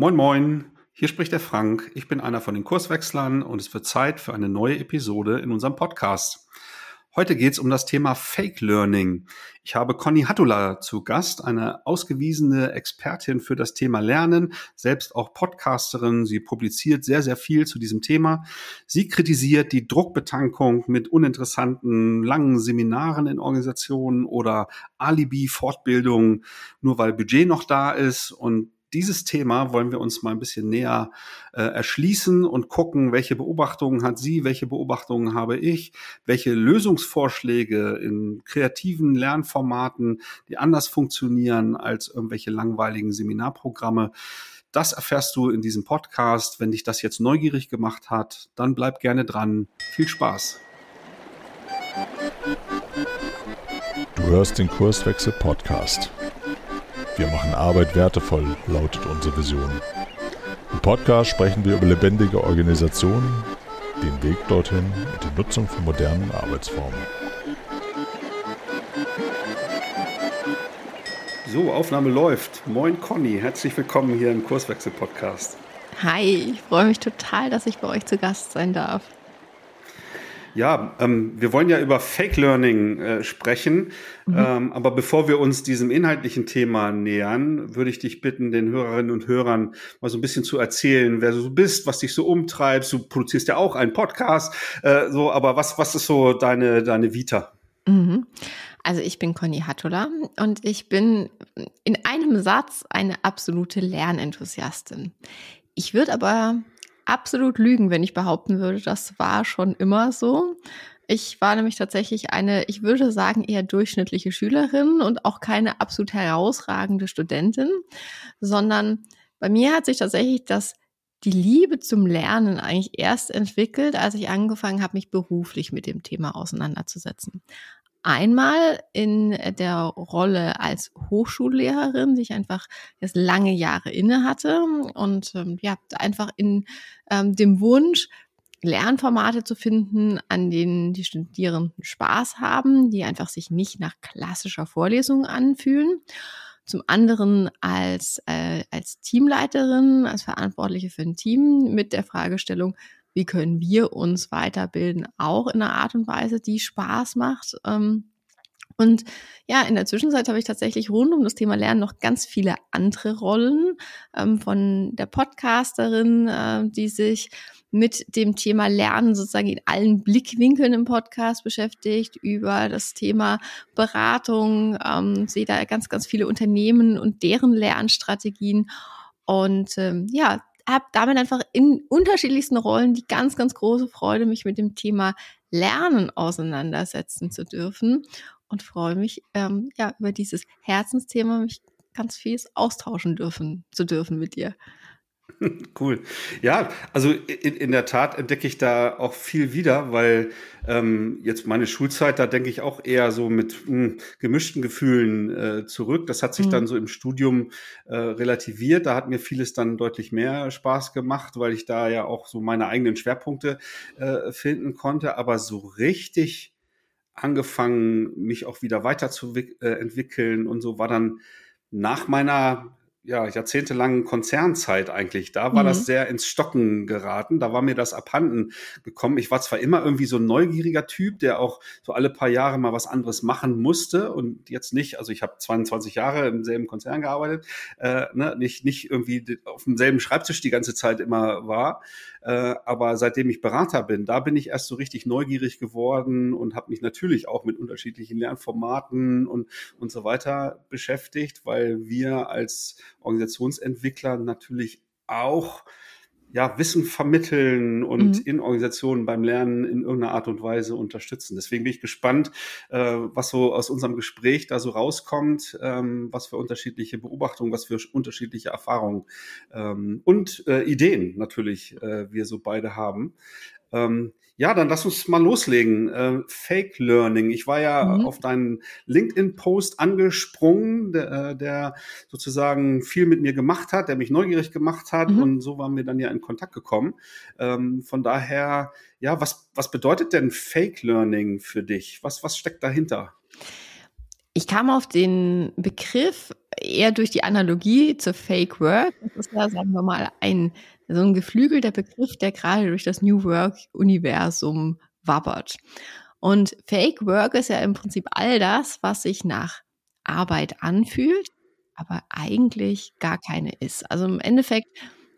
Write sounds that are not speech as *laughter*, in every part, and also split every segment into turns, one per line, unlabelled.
Moin, moin. Hier spricht der Frank. Ich bin einer von den Kurswechslern und es wird Zeit für eine neue Episode in unserem Podcast. Heute geht es um das Thema Fake Learning. Ich habe Conny Hattula zu Gast, eine ausgewiesene Expertin für das Thema Lernen, selbst auch Podcasterin. Sie publiziert sehr, sehr viel zu diesem Thema. Sie kritisiert die Druckbetankung mit uninteressanten, langen Seminaren in Organisationen oder Alibi-Fortbildungen, nur weil Budget noch da ist und dieses Thema wollen wir uns mal ein bisschen näher äh, erschließen und gucken, welche Beobachtungen hat sie, welche Beobachtungen habe ich, welche Lösungsvorschläge in kreativen Lernformaten, die anders funktionieren als irgendwelche langweiligen Seminarprogramme. Das erfährst du in diesem Podcast. Wenn dich das jetzt neugierig gemacht hat, dann bleib gerne dran. Viel Spaß.
Du hörst den Kurswechsel Podcast. Wir machen Arbeit wertevoll, lautet unsere Vision. Im Podcast sprechen wir über lebendige Organisationen, den Weg dorthin und die Nutzung von modernen Arbeitsformen.
So, Aufnahme läuft. Moin Conny, herzlich willkommen hier im Kurswechsel-Podcast.
Hi, ich freue mich total, dass ich bei euch zu Gast sein darf.
Ja, ähm, wir wollen ja über Fake Learning äh, sprechen. Mhm. Ähm, aber bevor wir uns diesem inhaltlichen Thema nähern, würde ich dich bitten, den Hörerinnen und Hörern mal so ein bisschen zu erzählen, wer du so bist, was dich so umtreibt. Du produzierst ja auch einen Podcast, äh, so, aber was, was ist so deine, deine Vita?
Mhm. Also ich bin Conny Hattula und ich bin in einem Satz eine absolute Lernenthusiastin. Ich würde aber absolut lügen, wenn ich behaupten würde, das war schon immer so. Ich war nämlich tatsächlich eine, ich würde sagen, eher durchschnittliche Schülerin und auch keine absolut herausragende Studentin, sondern bei mir hat sich tatsächlich das die Liebe zum Lernen eigentlich erst entwickelt, als ich angefangen habe, mich beruflich mit dem Thema auseinanderzusetzen. Einmal in der Rolle als Hochschullehrerin, die ich einfach jetzt lange Jahre inne hatte und ähm, ja, einfach in ähm, dem Wunsch, Lernformate zu finden, an denen die Studierenden Spaß haben, die einfach sich nicht nach klassischer Vorlesung anfühlen. Zum anderen als, äh, als Teamleiterin, als Verantwortliche für ein Team mit der Fragestellung, wie können wir uns weiterbilden, auch in einer Art und Weise, die Spaß macht. Ähm, und ja, in der Zwischenzeit habe ich tatsächlich rund um das Thema Lernen noch ganz viele andere Rollen ähm, von der Podcasterin, äh, die sich mit dem Thema Lernen sozusagen in allen Blickwinkeln im Podcast beschäftigt, über das Thema Beratung, ähm, sehe da ganz, ganz viele Unternehmen und deren Lernstrategien. Und ähm, ja, habe damit einfach in unterschiedlichsten Rollen die ganz, ganz große Freude, mich mit dem Thema Lernen auseinandersetzen zu dürfen und freue mich, ähm, ja, über dieses Herzensthema mich ganz viel austauschen dürfen, zu dürfen mit dir. *laughs*
Cool. Ja, also in, in, der Tat entdecke ich da auch viel wieder, weil ähm, jetzt meine Schulzeit, da denke ich auch eher so mit mh, hm, gemischten Gefühlen äh, zurück. Das hat sich mhm. dann so im Studium äh, relativiert. Da hat mir vieles dann deutlich mehr Spaß gemacht, weil ich da ja auch so meine eigenen Schwerpunkte äh, finden konnte. Aber so richtig angefangen, mich auch wieder weiterzuentwickeln äh, und so war dann nach meiner ja, jahrzehntelangen Konzernzeit eigentlich. Da war mhm. das sehr ins Stocken geraten. Da war mir das abhanden gekommen. Ich war zwar immer irgendwie so ein neugieriger Typ, der auch so alle paar Jahre mal was anderes machen musste und jetzt nicht. Also ich habe 22 Jahre im selben Konzern gearbeitet, äh, ne, nicht, nicht irgendwie auf demselben Schreibtisch die ganze Zeit immer war. Äh, aber seitdem ich Berater bin, da bin ich erst so richtig neugierig geworden und habe mich natürlich auch mit unterschiedlichen Lernformaten und, und so weiter beschäftigt, weil wir als Organisationsentwickler natürlich auch ja, Wissen vermitteln und mhm. in Organisationen beim Lernen in irgendeiner Art und Weise unterstützen. Deswegen bin ich gespannt, äh, was so aus unserem Gespräch da so rauskommt, ähm, was für unterschiedliche Beobachtungen, was für unterschiedliche Erfahrungen ähm, und äh, Ideen natürlich äh, wir so beide haben. Ähm, ja, dann lass uns mal loslegen. Äh, Fake Learning. Ich war ja mhm. auf deinen LinkedIn-Post angesprungen, der, äh, der, sozusagen viel mit mir gemacht hat, der mich neugierig gemacht hat mhm. und so waren wir dann ja in Kontakt gekommen. Ähm, von daher, ja, was, was bedeutet denn Fake Learning für dich? Was, was steckt dahinter?
Ich kam auf den Begriff eher durch die Analogie zur Fake Work. Das ist ja, sagen wir mal, ein so ein geflügelter Begriff, der gerade durch das New Work-Universum wabbert. Und Fake Work ist ja im Prinzip all das, was sich nach Arbeit anfühlt, aber eigentlich gar keine ist. Also im Endeffekt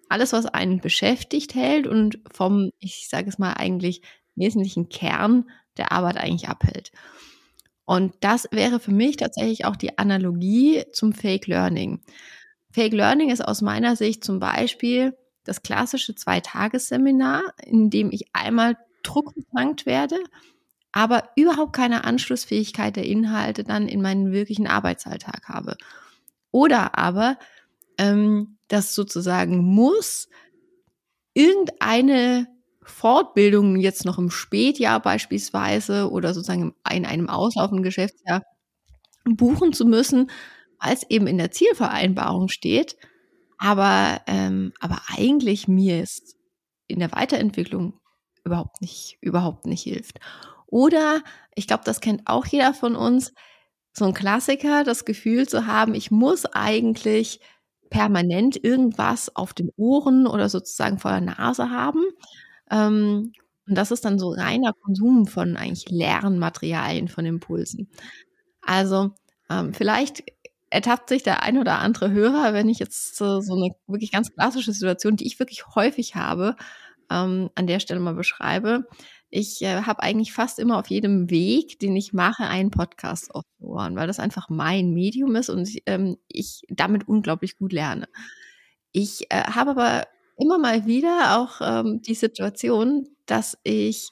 alles, was einen beschäftigt hält und vom, ich sage es mal, eigentlich wesentlichen Kern der Arbeit eigentlich abhält. Und das wäre für mich tatsächlich auch die Analogie zum Fake Learning. Fake Learning ist aus meiner Sicht zum Beispiel das klassische Zweitagesseminar, in dem ich einmal druckbetankt werde, aber überhaupt keine Anschlussfähigkeit der Inhalte dann in meinen wirklichen Arbeitsalltag habe. Oder aber ähm, das sozusagen muss irgendeine Fortbildung jetzt noch im Spätjahr beispielsweise oder sozusagen in einem auslaufenden Geschäftsjahr buchen zu müssen, weil es eben in der Zielvereinbarung steht. Aber, ähm, aber eigentlich mir ist in der Weiterentwicklung überhaupt nicht, überhaupt nicht hilft. Oder, ich glaube, das kennt auch jeder von uns, so ein Klassiker, das Gefühl zu haben, ich muss eigentlich permanent irgendwas auf den Ohren oder sozusagen vor der Nase haben. Ähm, und das ist dann so reiner Konsum von eigentlich Lernmaterialien, von Impulsen. Also ähm, vielleicht ertappt sich der ein oder andere Hörer, wenn ich jetzt äh, so eine wirklich ganz klassische Situation, die ich wirklich häufig habe, ähm, an der Stelle mal beschreibe. Ich äh, habe eigentlich fast immer auf jedem Weg, den ich mache, einen Podcast auf Ohren, weil das einfach mein Medium ist und ähm, ich damit unglaublich gut lerne. Ich äh, habe aber immer mal wieder auch ähm, die Situation, dass ich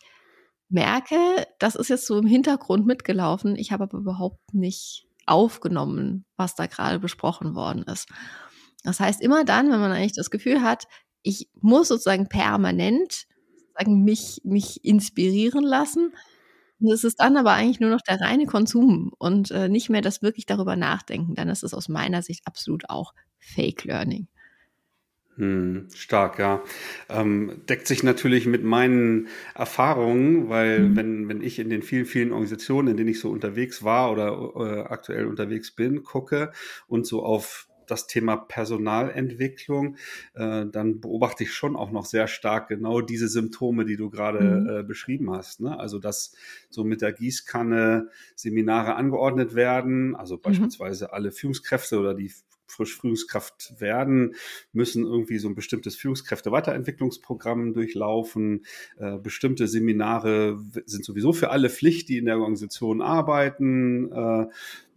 merke, das ist jetzt so im Hintergrund mitgelaufen. Ich habe aber überhaupt nicht aufgenommen, was da gerade besprochen worden ist. Das heißt, immer dann, wenn man eigentlich das Gefühl hat, ich muss sozusagen permanent sozusagen mich, mich inspirieren lassen. Und es ist dann aber eigentlich nur noch der reine Konsum und äh, nicht mehr das wirklich darüber nachdenken. Dann ist es aus meiner Sicht absolut auch Fake Learning.
Hm, stark, ja. Ähm, deckt sich natürlich mit meinen Erfahrungen, weil mhm. wenn, wenn ich in den vielen, vielen Organisationen, in denen ich so unterwegs war oder äh, aktuell unterwegs bin, gucke und so auf das Thema Personalentwicklung, äh, dann beobachte ich schon auch noch sehr stark genau diese Symptome, die du gerade mhm. äh, beschrieben hast. Ne? Also dass so mit der Gießkanne Seminare angeordnet werden, also mhm. beispielsweise mhm. alle Führungskräfte oder die frisch Führungskraft werden, müssen irgendwie so ein bestimmtes Führungskräfte-Weiterentwicklungsprogramm durchlaufen. Äh, bestimmte Seminare sind sowieso für alle Pflicht, die in der Organisation arbeiten. Äh,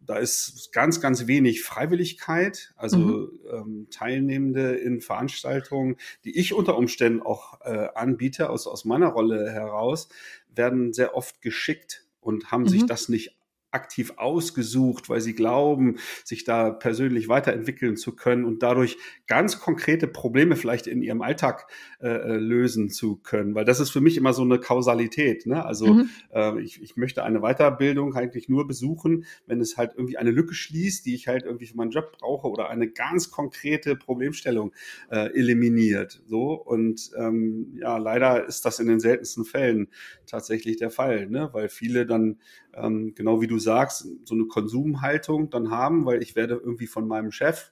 da ist ganz, ganz wenig Freiwilligkeit, also mhm. ähm, Teilnehmende in Veranstaltungen, die ich unter Umständen auch äh, anbiete, aus, aus meiner Rolle heraus, werden sehr oft geschickt und haben mhm. sich das nicht aktiv ausgesucht, weil sie glauben, sich da persönlich weiterentwickeln zu können und dadurch ganz konkrete Probleme vielleicht in ihrem Alltag äh, äh, lösen zu können. Weil das ist für mich immer so eine Kausalität. Ne? Also mhm. äh, ich, ich möchte eine Weiterbildung eigentlich nur besuchen, wenn es halt irgendwie eine Lücke schließt, die ich halt irgendwie für meinen Job brauche oder eine ganz konkrete Problemstellung äh, eliminiert. So und ähm, ja, leider ist das in den seltensten Fällen tatsächlich der Fall, ne? weil viele dann ähm, genau wie du sagst, so eine Konsumhaltung dann haben, weil ich werde irgendwie von meinem Chef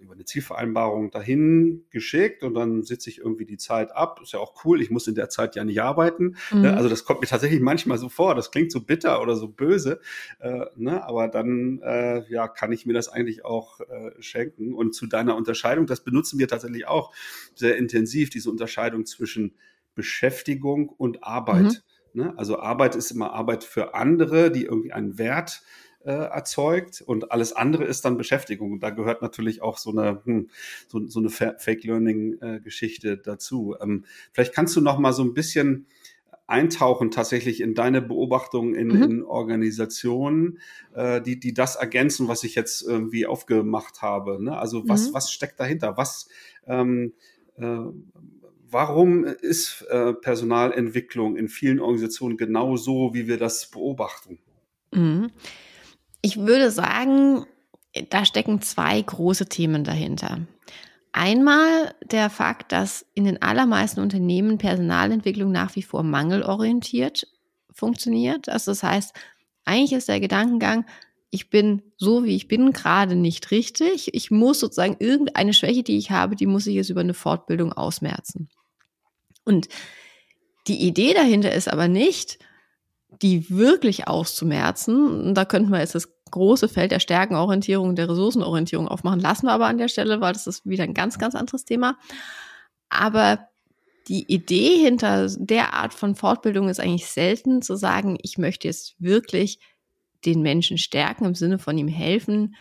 über eine Zielvereinbarung dahin geschickt und dann sitze ich irgendwie die Zeit ab. Ist ja auch cool, ich muss in der Zeit ja nicht arbeiten. Ne? Mhm. Also das kommt mir tatsächlich manchmal so vor. Das klingt so bitter oder so böse, äh, ne? aber dann äh, ja, kann ich mir das eigentlich auch äh, schenken. Und zu deiner Unterscheidung, das benutzen wir tatsächlich auch sehr intensiv, diese Unterscheidung zwischen Beschäftigung und Arbeit. Mhm. Ne? Also Arbeit ist immer Arbeit für andere, die irgendwie einen Wert äh, erzeugt und alles andere ist dann Beschäftigung. Und da gehört natürlich auch so eine, hm, so, so eine Fake-Learning-Geschichte äh, dazu. Ähm, vielleicht kannst du noch mal so ein bisschen eintauchen tatsächlich in deine Beobachtungen in, mhm. in Organisationen, äh, die, die das ergänzen, was ich jetzt irgendwie aufgemacht habe. Ne? Also was, mhm. was steckt dahinter? Was, ähm, äh, warum ist äh, Personalentwicklung in vielen Organisationen genau so, wie wir das beobachten?
Mhm. Ich würde sagen, da stecken zwei große Themen dahinter. Einmal der Fakt, dass in den allermeisten Unternehmen Personalentwicklung nach wie vor mangelorientiert funktioniert. Also das heißt, eigentlich ist der Gedankengang, ich bin so, wie ich bin, gerade nicht richtig. Ich muss sozusagen irgendeine Schwäche, die ich habe, die muss ich jetzt über eine Fortbildung ausmerzen. Und die Idee dahinter ist aber nicht, die wirklich auszumerzen. Und da könnten wir jetzt das große Feld der Stärkenorientierung, der Ressourcenorientierung aufmachen. Lassen wir aber an der Stelle, weil das ist wieder ein ganz, ganz anderes Thema. Aber die Idee hinter der Art von Fortbildung ist eigentlich selten zu sagen, ich möchte jetzt wirklich den Menschen stärken im Sinne von ihm helfen,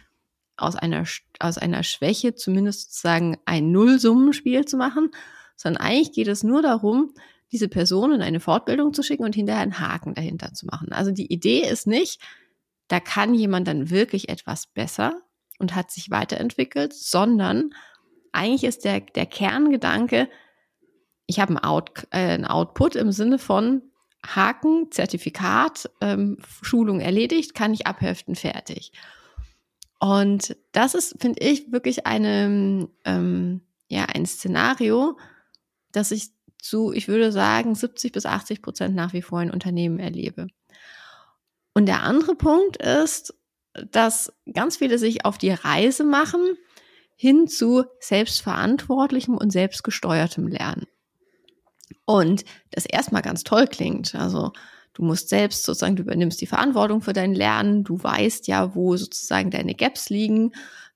aus einer, aus einer Schwäche zumindest sozusagen ein Nullsummenspiel zu machen, sondern eigentlich geht es nur darum, diese Person in eine Fortbildung zu schicken und hinterher einen Haken dahinter zu machen. Also die Idee ist nicht, da kann jemand dann wirklich etwas besser und hat sich weiterentwickelt, sondern eigentlich ist der, der Kerngedanke, ich habe einen, Out, äh, einen Output im Sinne von Haken, Zertifikat, ähm, Schulung erledigt, kann ich abheften, fertig. Und das ist, finde ich, wirklich eine, ähm, ja, ein Szenario, das ich zu, ich würde sagen, 70 bis 80 Prozent nach wie vor in Unternehmen erlebe. Und der andere Punkt ist, dass ganz viele sich auf die Reise machen hin zu selbstverantwortlichem und selbstgesteuertem Lernen. Und das erstmal ganz toll klingt. Also du musst selbst sozusagen, du übernimmst die Verantwortung für dein Lernen, du weißt ja, wo sozusagen deine Gaps liegen,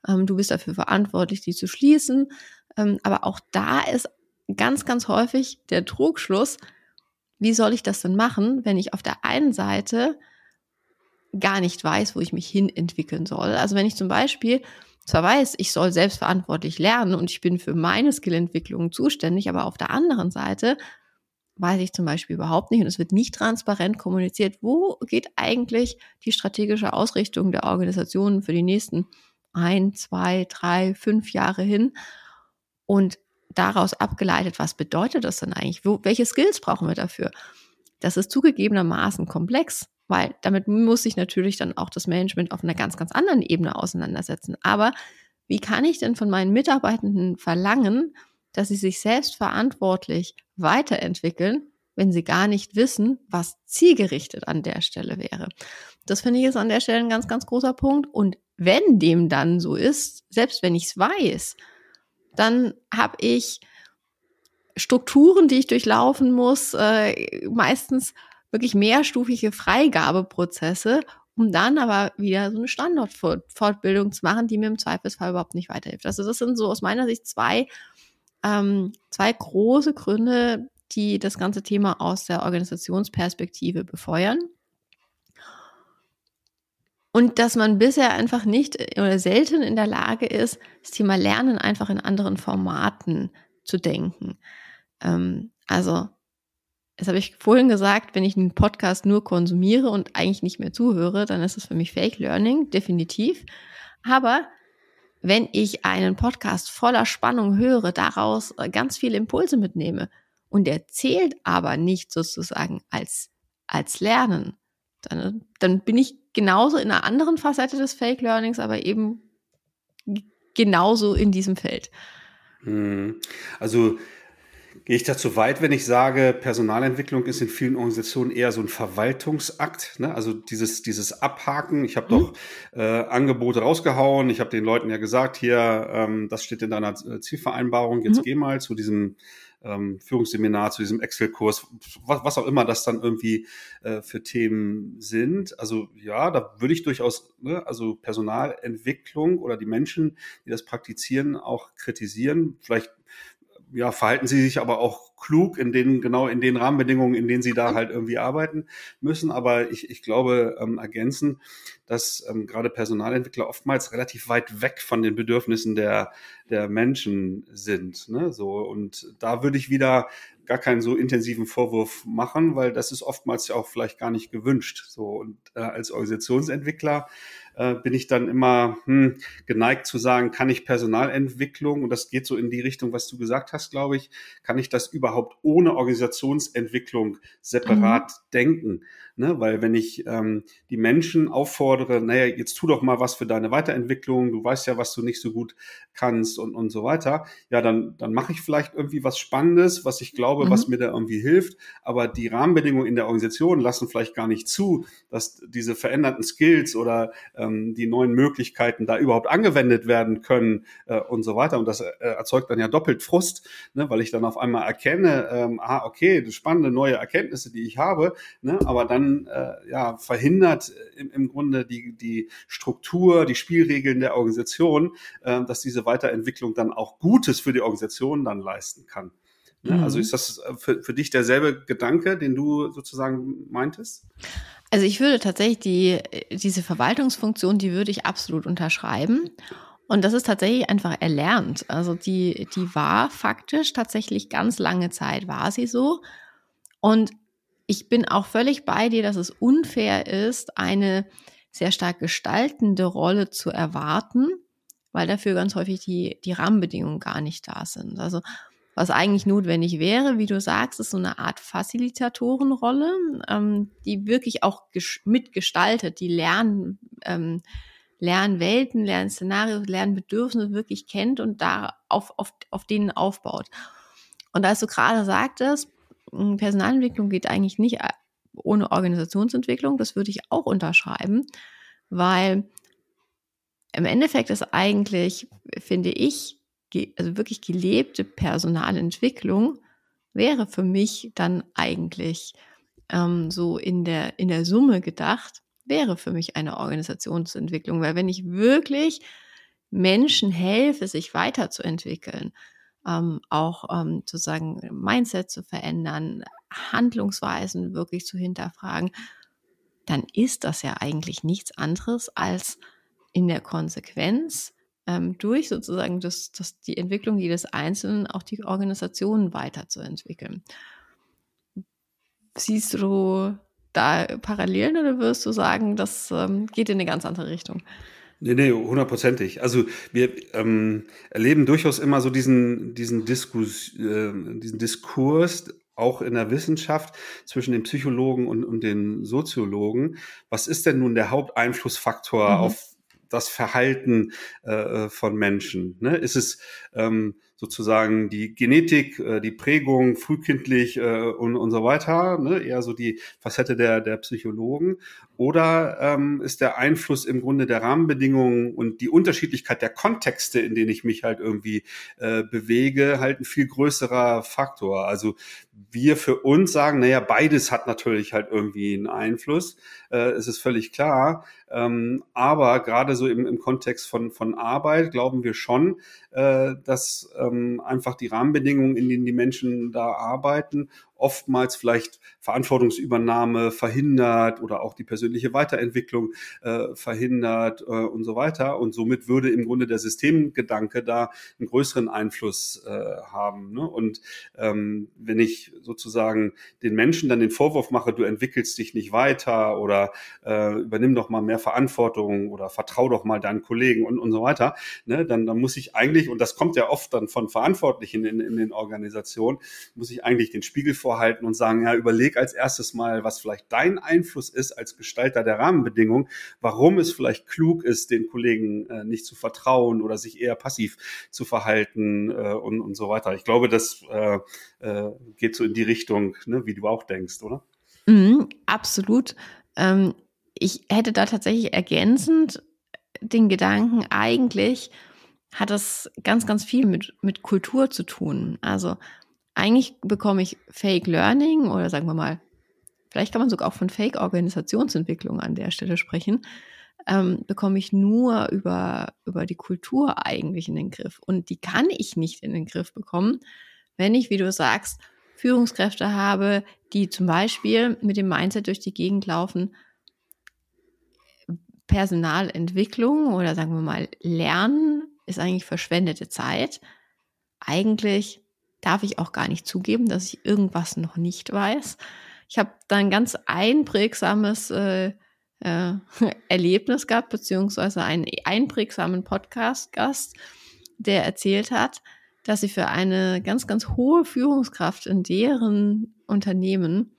ähm, du bist dafür verantwortlich, die zu schließen. Ähm, aber auch da ist ganz, ganz häufig der Trugschluss, wie soll ich das denn machen, wenn ich auf der einen Seite gar nicht weiß, wo ich mich hin entwickeln soll. Also wenn ich zum Beispiel zwar weiß, ich soll selbstverantwortlich lernen und ich bin für meine Skillentwicklung zuständig, aber auf der anderen Seite weiß ich zum Beispiel überhaupt nicht und es wird nicht transparent kommuniziert, wo geht eigentlich die strategische Ausrichtung der Organisation für die nächsten ein, zwei, drei, fünf Jahre hin und daraus abgeleitet, was bedeutet das denn eigentlich? Wo, welche Skills brauchen wir dafür? Das ist zugegebenermaßen komplex, weil damit muss sich natürlich dann auch das Management auf einer ganz, ganz anderen Ebene auseinandersetzen. Aber wie kann ich denn von meinen Mitarbeitenden verlangen, dass sie sich selbst verantwortlich weiterentwickeln, wenn sie gar nicht wissen, was zielgerichtet an der Stelle wäre? Das finde ich ist an der Stelle ein ganz, ganz großer Punkt. Und wenn dem dann so ist, selbst wenn ich es weiß, dann habe ich Strukturen, die ich durchlaufen muss, äh, meistens wirklich mehrstufige Freigabeprozesse, um dann aber wieder so eine Standortfortbildung zu machen, die mir im Zweifelsfall überhaupt nicht weiterhilft. Also das sind so aus meiner Sicht zwei, ähm, zwei große Gründe, die das ganze Thema aus der Organisationsperspektive befeuern. Und dass man bisher einfach nicht oder selten in der Lage ist, das Thema Lernen einfach in anderen Formaten zu denken. Ähm, also, das habe ich vorhin gesagt, wenn ich einen Podcast nur konsumiere und eigentlich nicht mehr zuhöre, dann ist es für mich Fake Learning, definitiv. Aber wenn ich einen Podcast voller Spannung höre, daraus äh, ganz viele Impulse mitnehme und der zählt aber nicht sozusagen als, als Lernen, dann, dann bin ich genauso in einer anderen Facette des Fake Learnings, aber eben genauso in diesem Feld.
Hm. Also gehe ich dazu weit, wenn ich sage, Personalentwicklung ist in vielen Organisationen eher so ein Verwaltungsakt. Ne? Also dieses, dieses Abhaken. Ich habe mhm. doch äh, Angebote rausgehauen. Ich habe den Leuten ja gesagt, hier, ähm, das steht in deiner Zielvereinbarung. Jetzt mhm. geh mal zu diesem ähm, Führungsseminar, zu diesem Excel-Kurs, was, was auch immer das dann irgendwie äh, für Themen sind. Also ja, da würde ich durchaus, ne, also Personalentwicklung oder die Menschen, die das praktizieren, auch kritisieren. Vielleicht ja, verhalten sie sich aber auch klug in den, genau in den Rahmenbedingungen, in denen sie da halt irgendwie arbeiten müssen. Aber ich, ich glaube, ähm, ergänzen, dass ähm, gerade Personalentwickler oftmals relativ weit weg von den Bedürfnissen der, der Menschen sind. Ne? So, und da würde ich wieder gar keinen so intensiven Vorwurf machen, weil das ist oftmals ja auch vielleicht gar nicht gewünscht. So, und äh, als Organisationsentwickler äh, bin ich dann immer hm, geneigt zu sagen, kann ich Personalentwicklung, und das geht so in die Richtung, was du gesagt hast, glaube ich, kann ich das überhaupt ohne Organisationsentwicklung separat mhm. denken? Ne? Weil wenn ich ähm, die Menschen auffordere, naja, jetzt tu doch mal was für deine Weiterentwicklung, du weißt ja, was du nicht so gut kannst und, und so weiter, ja, dann, dann mache ich vielleicht irgendwie was Spannendes, was ich glaube, mhm. was mir da irgendwie hilft, aber die Rahmenbedingungen in der Organisation lassen vielleicht gar nicht zu, dass diese veränderten Skills oder äh, ähm, die neuen Möglichkeiten da überhaupt angewendet werden können äh, und so weiter. Und das äh, erzeugt dann ja doppelt Frust, ne, weil ich dann auf einmal erkenne, ähm, ah, okay, spannende neue Erkenntnisse, die ich habe, ne, aber dann äh, ja verhindert im, im Grunde die, die Struktur, die Spielregeln der Organisation, äh, dass diese Weiterentwicklung dann auch Gutes für die Organisation dann leisten kann. Ne? Also mhm. Also ist das äh, für, für dich derselbe Gedanke, den du sozusagen meintest?
Also ich würde tatsächlich die, diese Verwaltungsfunktion, die würde ich absolut unterschreiben. Und das ist tatsächlich einfach erlernt. Also die, die war faktisch tatsächlich ganz lange Zeit war sie so. Und ich bin auch völlig bei dir, dass es unfair ist, eine sehr stark gestaltende Rolle zu erwarten, weil dafür ganz häufig die, die Rahmenbedingungen gar nicht da sind. Also was eigentlich notwendig wäre, wie du sagst, ist so eine Art Facilitatorenrolle, ähm, die wirklich auch mitgestaltet, die Lern, ähm, Lernwelten, Lernszenarios, Lernbedürfnisse wirklich kennt und da auf, auf, auf denen aufbaut. Und als du gerade sagtest, hm, Personalentwicklung geht eigentlich nicht äh, ohne Organisationsentwicklung, das würde ich auch unterschreiben, weil im Endeffekt ist eigentlich, finde ich, also wirklich gelebte Personalentwicklung wäre für mich dann eigentlich ähm, so in der, in der Summe gedacht, wäre für mich eine Organisationsentwicklung. Weil wenn ich wirklich Menschen helfe, sich weiterzuentwickeln, ähm, auch ähm, sozusagen Mindset zu verändern, Handlungsweisen wirklich zu hinterfragen, dann ist das ja eigentlich nichts anderes als in der Konsequenz ähm, durch sozusagen das, das, die Entwicklung jedes Einzelnen auch die Organisation weiterzuentwickeln. Siehst du da Parallelen oder wirst du sagen, das ähm, geht in eine ganz andere Richtung?
Nee, nee, hundertprozentig. Also wir ähm, erleben durchaus immer so diesen, diesen, Diskus, äh, diesen Diskurs, auch in der Wissenschaft zwischen den Psychologen und, und den Soziologen. Was ist denn nun der Haupteinflussfaktor mhm. auf das Verhalten äh, von Menschen? Ne? Ist es ähm, sozusagen die Genetik, äh, die Prägung frühkindlich äh, und, und so weiter, ne? eher so die Facette der, der Psychologen? Oder ähm, ist der Einfluss im Grunde der Rahmenbedingungen und die Unterschiedlichkeit der Kontexte, in denen ich mich halt irgendwie äh, bewege, halt ein viel größerer Faktor? Also wir für uns sagen, naja, beides hat natürlich halt irgendwie einen Einfluss, äh, es ist völlig klar. Ähm, aber gerade so im, im Kontext von, von Arbeit glauben wir schon, äh, dass ähm, einfach die Rahmenbedingungen, in denen die Menschen da arbeiten, oftmals vielleicht Verantwortungsübernahme verhindert oder auch die persönliche Weiterentwicklung äh, verhindert äh, und so weiter. Und somit würde im Grunde der Systemgedanke da einen größeren Einfluss äh, haben. Ne? Und ähm, wenn ich sozusagen den Menschen dann den Vorwurf mache, du entwickelst dich nicht weiter oder äh, übernimm doch mal mehr Verantwortung oder vertrau doch mal deinen Kollegen und, und so weiter, ne? dann, dann muss ich eigentlich, und das kommt ja oft dann von Verantwortlichen in, in den Organisationen, muss ich eigentlich den Spiegel vorhalten und sagen, ja, überleg als erstes mal, was vielleicht dein Einfluss ist als Gestalter der Rahmenbedingungen, warum es vielleicht klug ist, den Kollegen äh, nicht zu vertrauen oder sich eher passiv zu verhalten äh, und, und so weiter. Ich glaube, das äh, äh, geht so in die Richtung, ne, wie du auch denkst, oder?
Mhm, absolut. Ähm, ich hätte da tatsächlich ergänzend den Gedanken, eigentlich hat das ganz, ganz viel mit, mit Kultur zu tun. Also eigentlich bekomme ich Fake Learning oder sagen wir mal, vielleicht kann man sogar auch von Fake Organisationsentwicklung an der Stelle sprechen, ähm, bekomme ich nur über, über die Kultur eigentlich in den Griff. Und die kann ich nicht in den Griff bekommen, wenn ich, wie du sagst, Führungskräfte habe, die zum Beispiel mit dem Mindset durch die Gegend laufen, Personalentwicklung oder sagen wir mal Lernen ist eigentlich verschwendete Zeit. Eigentlich darf ich auch gar nicht zugeben, dass ich irgendwas noch nicht weiß. Ich habe da ein ganz einprägsames äh, äh, *laughs* Erlebnis gehabt, beziehungsweise einen einprägsamen Podcast-Gast, der erzählt hat, dass sie für eine ganz, ganz hohe Führungskraft in deren Unternehmen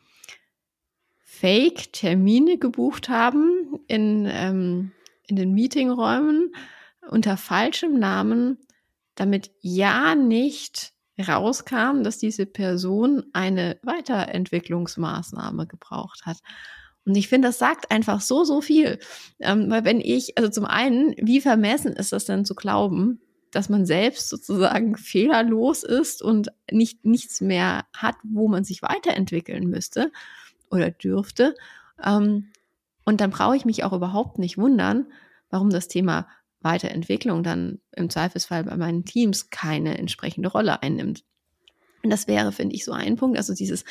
Fake-Termine gebucht haben in, ähm, in den Meetingräumen unter falschem Namen, damit ja nicht rauskam, dass diese Person eine Weiterentwicklungsmaßnahme gebraucht hat. Und ich finde, das sagt einfach so, so viel. Ähm, weil wenn ich, also zum einen, wie vermessen ist das denn zu glauben, dass man selbst sozusagen fehlerlos ist und nicht nichts mehr hat, wo man sich weiterentwickeln müsste oder dürfte. Ähm, und dann brauche ich mich auch überhaupt nicht wundern, warum das Thema Weiterentwicklung dann im Zweifelsfall bei meinen Teams keine entsprechende Rolle einnimmt. Und das wäre, finde ich, so ein Punkt. Also dieses,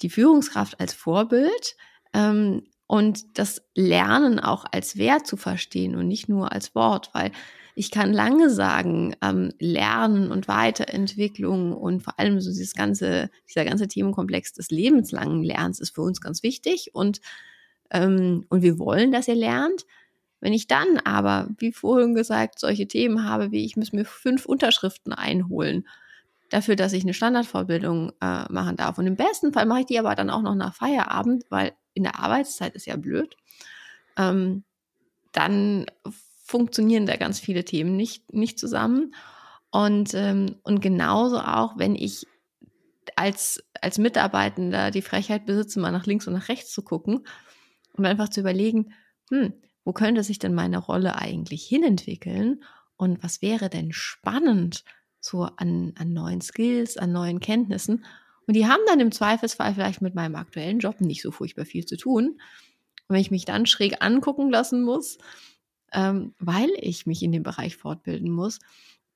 die Führungskraft als Vorbild ähm, und das Lernen auch als Wert zu verstehen und nicht nur als Wort, weil ich kann lange sagen, ähm, Lernen und Weiterentwicklung und vor allem so dieses ganze, dieser ganze Themenkomplex des lebenslangen Lernens ist für uns ganz wichtig und, ähm, und wir wollen, dass ihr lernt. Wenn ich dann aber, wie vorhin gesagt, solche Themen habe, wie ich muss mir fünf Unterschriften einholen, dafür, dass ich eine Standardvorbildung äh, machen darf. Und im besten Fall mache ich die aber dann auch noch nach Feierabend, weil in der Arbeitszeit ist ja blöd. Ähm, dann funktionieren da ganz viele Themen nicht, nicht zusammen. Und, ähm, und genauso auch, wenn ich als, als Mitarbeitender die Frechheit besitze, mal nach links und nach rechts zu gucken und einfach zu überlegen, hm, wo könnte sich denn meine Rolle eigentlich hinentwickeln und was wäre denn spannend so an, an neuen Skills, an neuen Kenntnissen. Und die haben dann im Zweifelsfall vielleicht mit meinem aktuellen Job nicht so furchtbar viel zu tun. Und wenn ich mich dann schräg angucken lassen muss, ähm, weil ich mich in dem Bereich fortbilden muss,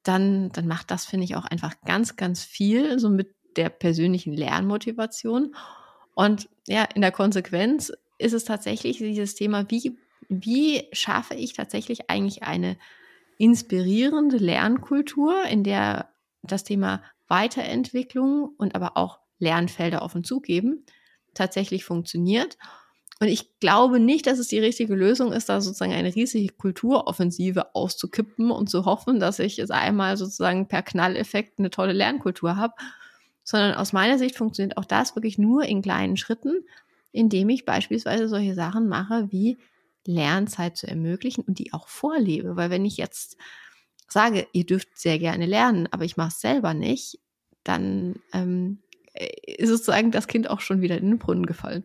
dann, dann macht das, finde ich, auch einfach ganz, ganz viel so mit der persönlichen Lernmotivation. Und ja, in der Konsequenz ist es tatsächlich dieses Thema, wie, wie schaffe ich tatsächlich eigentlich eine inspirierende Lernkultur, in der das Thema Weiterentwicklung und aber auch Lernfelder offen zugeben tatsächlich funktioniert. Und ich glaube nicht, dass es die richtige Lösung ist, da sozusagen eine riesige Kulturoffensive auszukippen und zu hoffen, dass ich jetzt einmal sozusagen per Knalleffekt eine tolle Lernkultur habe, sondern aus meiner Sicht funktioniert auch das wirklich nur in kleinen Schritten, indem ich beispielsweise solche Sachen mache wie Lernzeit zu ermöglichen und die auch vorlebe. Weil wenn ich jetzt sage, ihr dürft sehr gerne lernen, aber ich mache es selber nicht, dann ähm, ist sozusagen das Kind auch schon wieder in den Brunnen gefallen.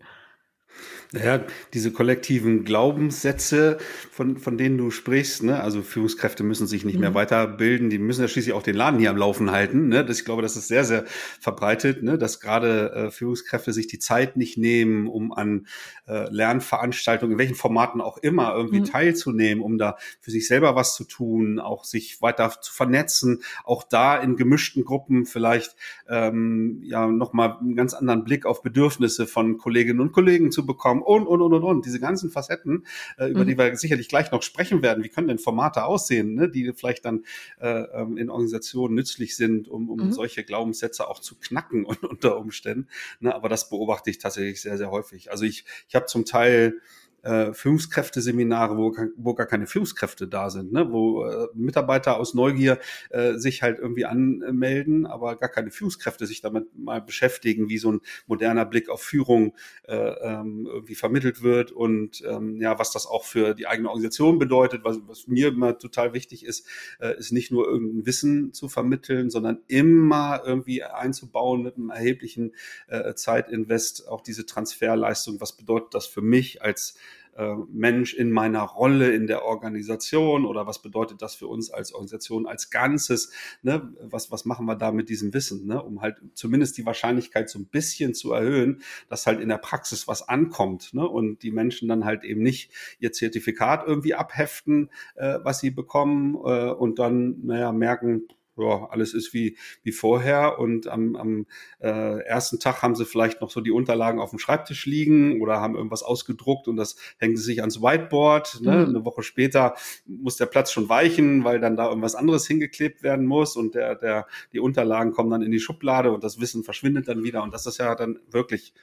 Naja, diese kollektiven Glaubenssätze, von, von denen du sprichst, ne? also Führungskräfte müssen sich nicht mhm. mehr weiterbilden, die müssen ja schließlich auch den Laden hier am Laufen halten. Ne? Das, ich glaube, das ist sehr, sehr verbreitet, ne? dass gerade äh, Führungskräfte sich die Zeit nicht nehmen, um an äh, Lernveranstaltungen, in welchen Formaten auch immer, irgendwie mhm. teilzunehmen, um da für sich selber was zu tun, auch sich weiter zu vernetzen, auch da in gemischten Gruppen vielleicht ähm, ja nochmal einen ganz anderen Blick auf Bedürfnisse von Kolleginnen und Kollegen zu bekommen und, und, und, und, und. Diese ganzen Facetten, äh, über mhm. die wir sicherlich gleich noch sprechen werden. Wie können denn Formate aussehen, ne, die vielleicht dann äh, ähm, in Organisationen nützlich sind, um, um mhm. solche Glaubenssätze auch zu knacken und, *laughs* unter Umständen. Ne, aber das beobachte ich tatsächlich sehr, sehr häufig. Also ich, ich habe zum Teil äh, Führungskräfteseminare, wo, wo gar keine Führungskräfte da sind, ne? wo äh, Mitarbeiter aus Neugier äh, sich halt irgendwie anmelden, aber gar keine Führungskräfte sich damit mal beschäftigen, wie so ein moderner Blick auf Führung äh, ähm, irgendwie vermittelt wird und ähm, ja, was das auch für die eigene Organisation bedeutet. Was, was mir immer total wichtig ist, äh, ist nicht nur irgendein Wissen zu vermitteln, sondern immer irgendwie einzubauen mit einem erheblichen äh, Zeitinvest auch diese Transferleistung. Was bedeutet das für mich als äh, Mensch in meiner Rolle in der Organisation oder was bedeutet das für uns als Organisation als Ganzes? Ne? Was, was machen wir da mit diesem Wissen, ne? um halt zumindest die Wahrscheinlichkeit so ein bisschen zu erhöhen, dass halt in der Praxis was ankommt ne? und die Menschen dann halt eben nicht ihr Zertifikat irgendwie abheften, äh, was sie bekommen äh, und dann, naja, merken, ja, alles ist wie, wie vorher. Und am, am äh, ersten Tag haben sie vielleicht noch so die Unterlagen auf dem Schreibtisch liegen oder haben irgendwas ausgedruckt und das hängen sie sich ans Whiteboard. Ne? Mhm. Eine Woche später muss der Platz schon weichen, weil dann da irgendwas anderes hingeklebt werden muss und der, der, die Unterlagen kommen dann in die Schublade und das Wissen verschwindet dann wieder. Und das ist ja dann wirklich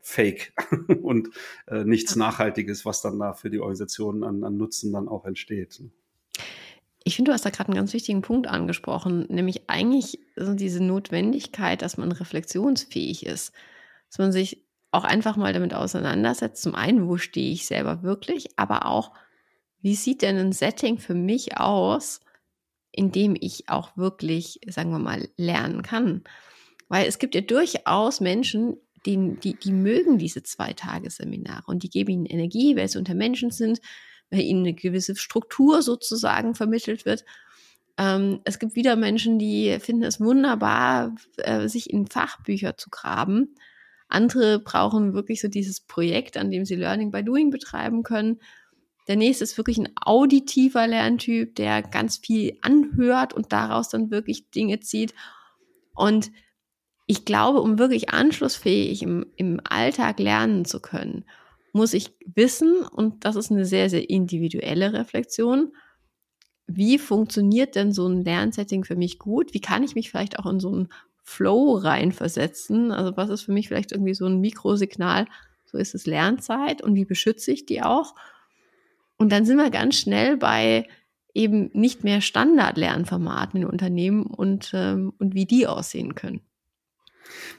Fake *laughs* und äh, nichts Nachhaltiges, was dann da für die Organisation an, an Nutzen dann auch entsteht. Ne?
Ich finde, du hast da gerade einen ganz wichtigen Punkt angesprochen, nämlich eigentlich so diese Notwendigkeit, dass man reflexionsfähig ist, dass man sich auch einfach mal damit auseinandersetzt. Zum einen, wo stehe ich selber wirklich, aber auch, wie sieht denn ein Setting für mich aus, in dem ich auch wirklich, sagen wir mal, lernen kann? Weil es gibt ja durchaus Menschen, die, die, die mögen diese zwei Tagesseminare und die geben ihnen Energie, weil sie unter Menschen sind, weil ihnen eine gewisse Struktur sozusagen vermittelt wird. Ähm, es gibt wieder Menschen, die finden es wunderbar, äh, sich in Fachbücher zu graben. Andere brauchen wirklich so dieses Projekt, an dem sie Learning by Doing betreiben können. Der nächste ist wirklich ein auditiver Lerntyp, der ganz viel anhört und daraus dann wirklich Dinge zieht. Und ich glaube, um wirklich anschlussfähig im, im Alltag lernen zu können, muss ich wissen, und das ist eine sehr, sehr individuelle Reflexion, wie funktioniert denn so ein Lernsetting für mich gut? Wie kann ich mich vielleicht auch in so einen Flow reinversetzen? Also was ist für mich vielleicht irgendwie so ein Mikrosignal? So ist es Lernzeit und wie beschütze ich die auch? Und dann sind wir ganz schnell bei eben nicht mehr Standard-Lernformaten in Unternehmen und, ähm, und wie die aussehen können.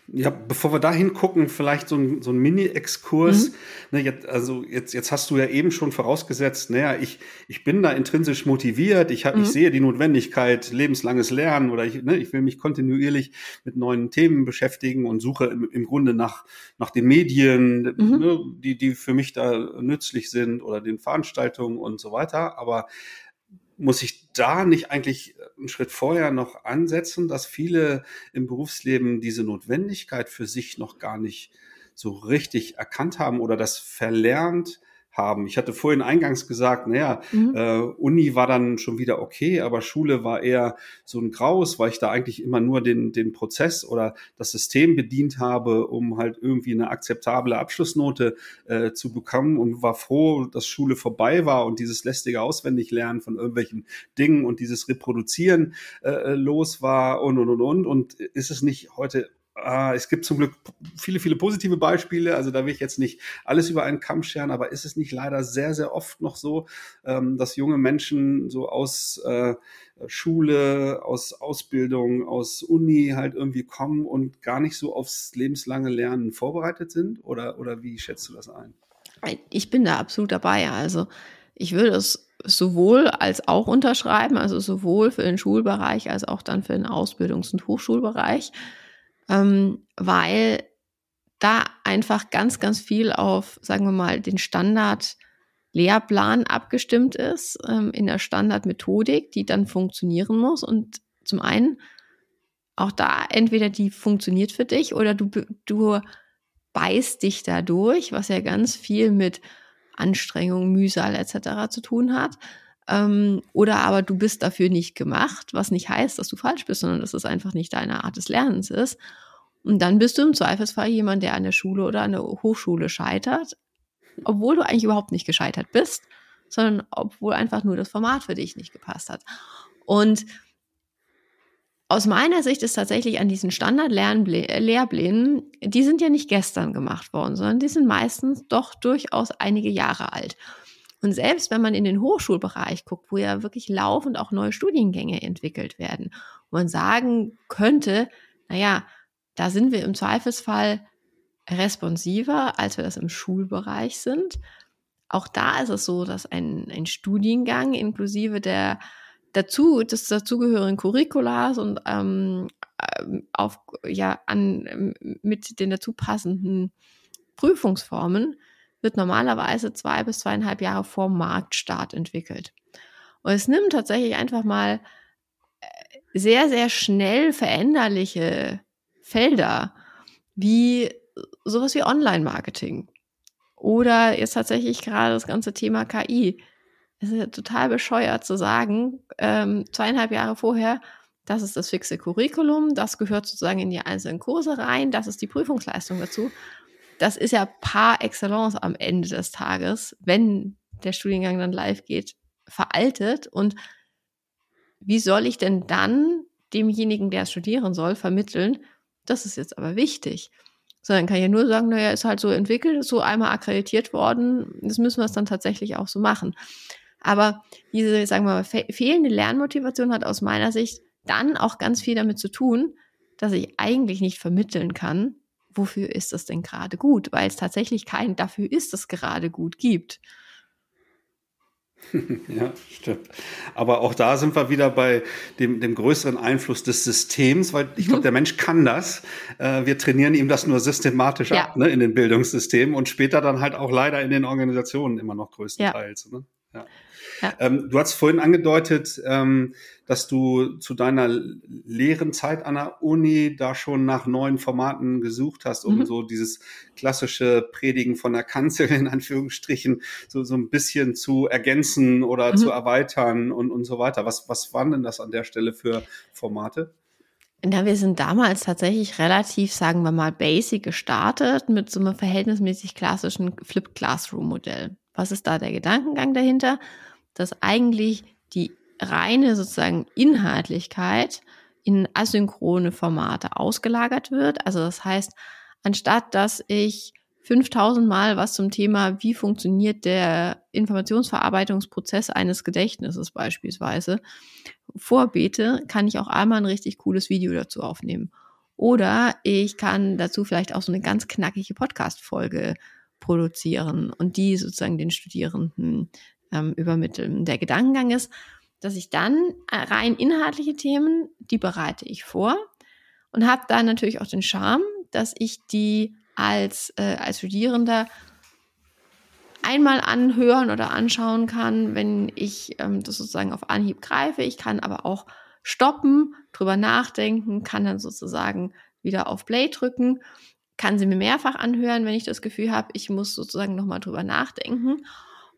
Ja, bevor wir da hingucken, vielleicht so ein, so ein Mini-Exkurs. Mhm. Ne, jetzt, also jetzt, jetzt hast du ja eben schon vorausgesetzt, naja, ich, ich bin da intrinsisch motiviert, ich, hab, mhm. ich sehe die Notwendigkeit, lebenslanges Lernen oder ich, ne, ich will mich kontinuierlich mit neuen Themen beschäftigen und suche im, im Grunde nach, nach den Medien, mhm. ne, die, die für mich da nützlich sind oder den Veranstaltungen und so weiter. Aber muss ich da nicht eigentlich einen Schritt vorher noch ansetzen, dass viele im Berufsleben diese Notwendigkeit für sich noch gar nicht so richtig erkannt haben oder das verlernt haben. Ich hatte vorhin eingangs gesagt, naja, mhm. äh, Uni war dann schon wieder okay, aber Schule war eher so ein Graus, weil ich da eigentlich immer nur den, den Prozess oder das System bedient habe, um halt irgendwie eine akzeptable Abschlussnote äh, zu bekommen und war froh, dass Schule vorbei war und dieses lästige Auswendiglernen von irgendwelchen Dingen und dieses Reproduzieren äh, los war und und und und. Und ist es nicht heute äh, es gibt zum Glück viele, viele positive Beispiele. Also da will ich jetzt nicht alles über einen Kamm scheren, aber ist es nicht leider sehr, sehr oft noch so, ähm, dass junge Menschen so aus äh, Schule, aus Ausbildung, aus Uni halt irgendwie kommen und gar nicht so aufs lebenslange Lernen vorbereitet sind? Oder, oder wie schätzt du das ein?
Ich bin da absolut dabei. Also ich würde es sowohl als auch unterschreiben, also sowohl für den Schulbereich als auch dann für den Ausbildungs- und Hochschulbereich ähm, weil da einfach ganz, ganz viel auf, sagen wir mal, den Standard Lehrplan abgestimmt ist, ähm, in der Standardmethodik, die dann funktionieren muss. Und zum einen auch da entweder die funktioniert für dich oder du, du beißt dich dadurch, was ja ganz viel mit Anstrengung, Mühsal etc. zu tun hat. Ähm, oder aber du bist dafür nicht gemacht, was nicht heißt, dass du falsch bist, sondern dass es einfach nicht deine Art des Lernens ist. Und dann bist du im Zweifelsfall jemand, der an der Schule oder an der Hochschule scheitert, obwohl du eigentlich überhaupt nicht gescheitert bist, sondern obwohl einfach nur das Format für dich nicht gepasst hat. Und aus meiner Sicht ist tatsächlich an diesen Standard-Lehrplänen, die sind ja nicht gestern gemacht worden, sondern die sind meistens doch durchaus einige Jahre alt. Und selbst wenn man in den Hochschulbereich guckt, wo ja wirklich laufend auch neue Studiengänge entwickelt werden, wo man sagen könnte, naja, da sind wir im Zweifelsfall responsiver, als wir das im Schulbereich sind. Auch da ist es so, dass ein, ein Studiengang inklusive der dazu, des dazugehörigen Curriculars und ähm, ähm auf, ja, an, mit den dazu passenden Prüfungsformen wird normalerweise zwei bis zweieinhalb Jahre vor Marktstart entwickelt. Und es nimmt tatsächlich einfach mal äh, sehr, sehr schnell veränderliche Felder wie sowas wie Online-Marketing oder jetzt tatsächlich gerade das ganze Thema KI. Es ist ja total bescheuert zu sagen, ähm, zweieinhalb Jahre vorher, das ist das fixe Curriculum, das gehört sozusagen in die einzelnen Kurse rein, das ist die Prüfungsleistung dazu das ist ja par excellence am Ende des Tages, wenn der Studiengang dann live geht, veraltet. Und wie soll ich denn dann demjenigen, der studieren soll, vermitteln, das ist jetzt aber wichtig. Sondern kann ich ja nur sagen, naja, ist halt so entwickelt, ist so einmal akkreditiert worden, das müssen wir es dann tatsächlich auch so machen. Aber diese, sagen wir mal, fe fehlende Lernmotivation hat aus meiner Sicht dann auch ganz viel damit zu tun, dass ich eigentlich nicht vermitteln kann, wofür ist das denn gerade gut? Weil es tatsächlich kein dafür ist es gerade gut gibt. *laughs*
Ja, stimmt. Aber auch da sind wir wieder bei dem, dem größeren Einfluss des Systems, weil ich glaube, der Mensch kann das. Äh, wir trainieren ihm das nur systematisch ja. ab ne, in den Bildungssystemen und später dann halt auch leider in den Organisationen immer noch größtenteils. Ja. Ne? Ja. Ja. Ähm, du hast vorhin angedeutet, ähm, dass du zu deiner leeren Zeit an der Uni da schon nach neuen Formaten gesucht hast, um mhm. so dieses klassische Predigen von der Kanzel in Anführungsstrichen so, so ein bisschen zu ergänzen oder mhm. zu erweitern und, und so weiter. Was, was waren denn das an der Stelle für Formate?
Na, wir sind damals tatsächlich relativ, sagen wir mal, basic gestartet mit so einem verhältnismäßig klassischen Flipped Classroom Modell. Was ist da der Gedankengang dahinter? Dass eigentlich die reine sozusagen Inhaltlichkeit in asynchrone Formate ausgelagert wird. Also das heißt, anstatt dass ich 5000 Mal was zum Thema, wie funktioniert der Informationsverarbeitungsprozess eines Gedächtnisses beispielsweise vorbete, kann ich auch einmal ein richtig cooles Video dazu aufnehmen. Oder ich kann dazu vielleicht auch so eine ganz knackige Podcast-Folge produzieren und die sozusagen den Studierenden ähm, übermitteln. Der Gedankengang ist, dass ich dann äh, rein inhaltliche Themen, die bereite ich vor und habe da natürlich auch den Charme, dass ich die als, äh, als Studierender einmal anhören oder anschauen kann, wenn ich ähm, das sozusagen auf Anhieb greife. Ich kann aber auch stoppen, drüber nachdenken, kann dann sozusagen wieder auf Play drücken, kann sie mir mehrfach anhören, wenn ich das Gefühl habe, ich muss sozusagen nochmal drüber nachdenken.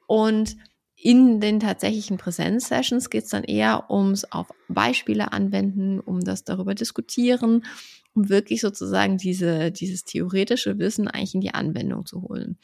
Und in den tatsächlichen Präsenzsessions geht es dann eher ums auf Beispiele anwenden, um das darüber diskutieren, um wirklich sozusagen diese, dieses theoretische Wissen eigentlich in die Anwendung zu holen.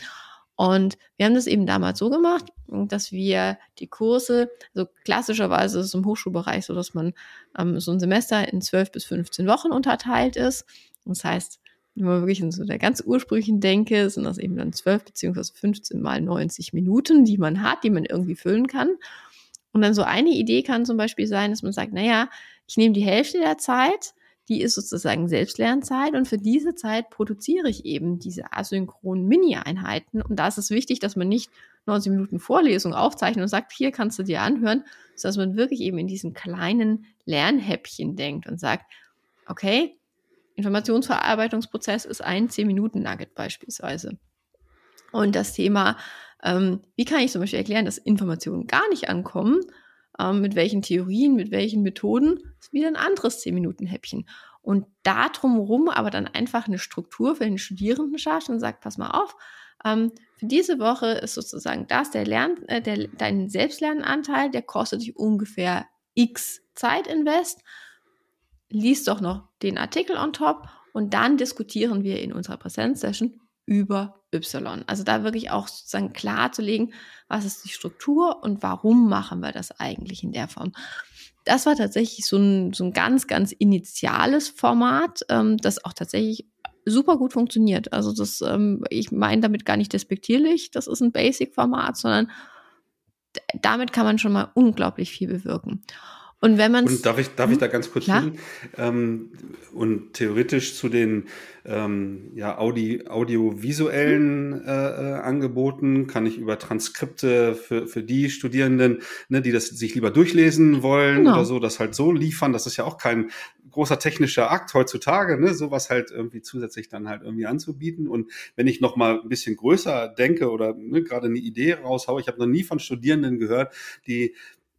Und wir haben das eben damals so gemacht, dass wir die Kurse, also klassischerweise ist es im Hochschulbereich so, dass man ähm, so ein Semester in 12 bis 15 Wochen unterteilt ist. Das heißt, wenn man wirklich in so der ganz ursprünglichen Denke, sind das eben dann 12 beziehungsweise 15 mal 90 Minuten, die man hat, die man irgendwie füllen kann. Und dann so eine Idee kann zum Beispiel sein, dass man sagt, naja, ich nehme die Hälfte der Zeit, die ist sozusagen Selbstlernzeit und für diese Zeit produziere ich eben diese asynchronen Mini-Einheiten. Und da ist es wichtig, dass man nicht 90 Minuten Vorlesung aufzeichnet und sagt, hier kannst du dir anhören, sondern dass man wirklich eben in diesen kleinen Lernhäppchen denkt und sagt, okay, Informationsverarbeitungsprozess ist ein 10-Minuten-Nugget beispielsweise. Und das Thema, ähm, wie kann ich zum Beispiel erklären, dass Informationen gar nicht ankommen, ähm, mit welchen Theorien, mit welchen Methoden, ist wieder ein anderes 10-Minuten-Häppchen. Und da drumherum aber dann einfach eine Struktur für den Studierenden schafft und sagt, pass mal auf, ähm, für diese Woche ist sozusagen das der Lern, äh, der, dein Selbstlernanteil, der kostet dich ungefähr x Zeitinvest liest doch noch den Artikel on top und dann diskutieren wir in unserer Präsenzsession über Y. Also da wirklich auch sozusagen klarzulegen, was ist die Struktur und warum machen wir das eigentlich in der Form. Das war tatsächlich so ein, so ein ganz, ganz initiales Format, ähm, das auch tatsächlich super gut funktioniert. Also das, ähm, ich meine damit gar nicht despektierlich, das ist ein Basic-Format, sondern damit kann man schon mal unglaublich viel bewirken. Und wenn man
Und darf ich, darf hm? ich da ganz kurz hin? Ähm, und theoretisch zu den ähm, ja, Audi, audiovisuellen äh, äh, Angeboten kann ich über Transkripte für, für die Studierenden, ne, die das sich lieber durchlesen wollen genau. oder so, das halt so liefern. Das ist ja auch kein großer technischer Akt heutzutage, ne, sowas halt irgendwie zusätzlich dann halt irgendwie anzubieten. Und wenn ich noch mal ein bisschen größer denke oder ne, gerade eine Idee raushaue, ich habe noch nie von Studierenden gehört, die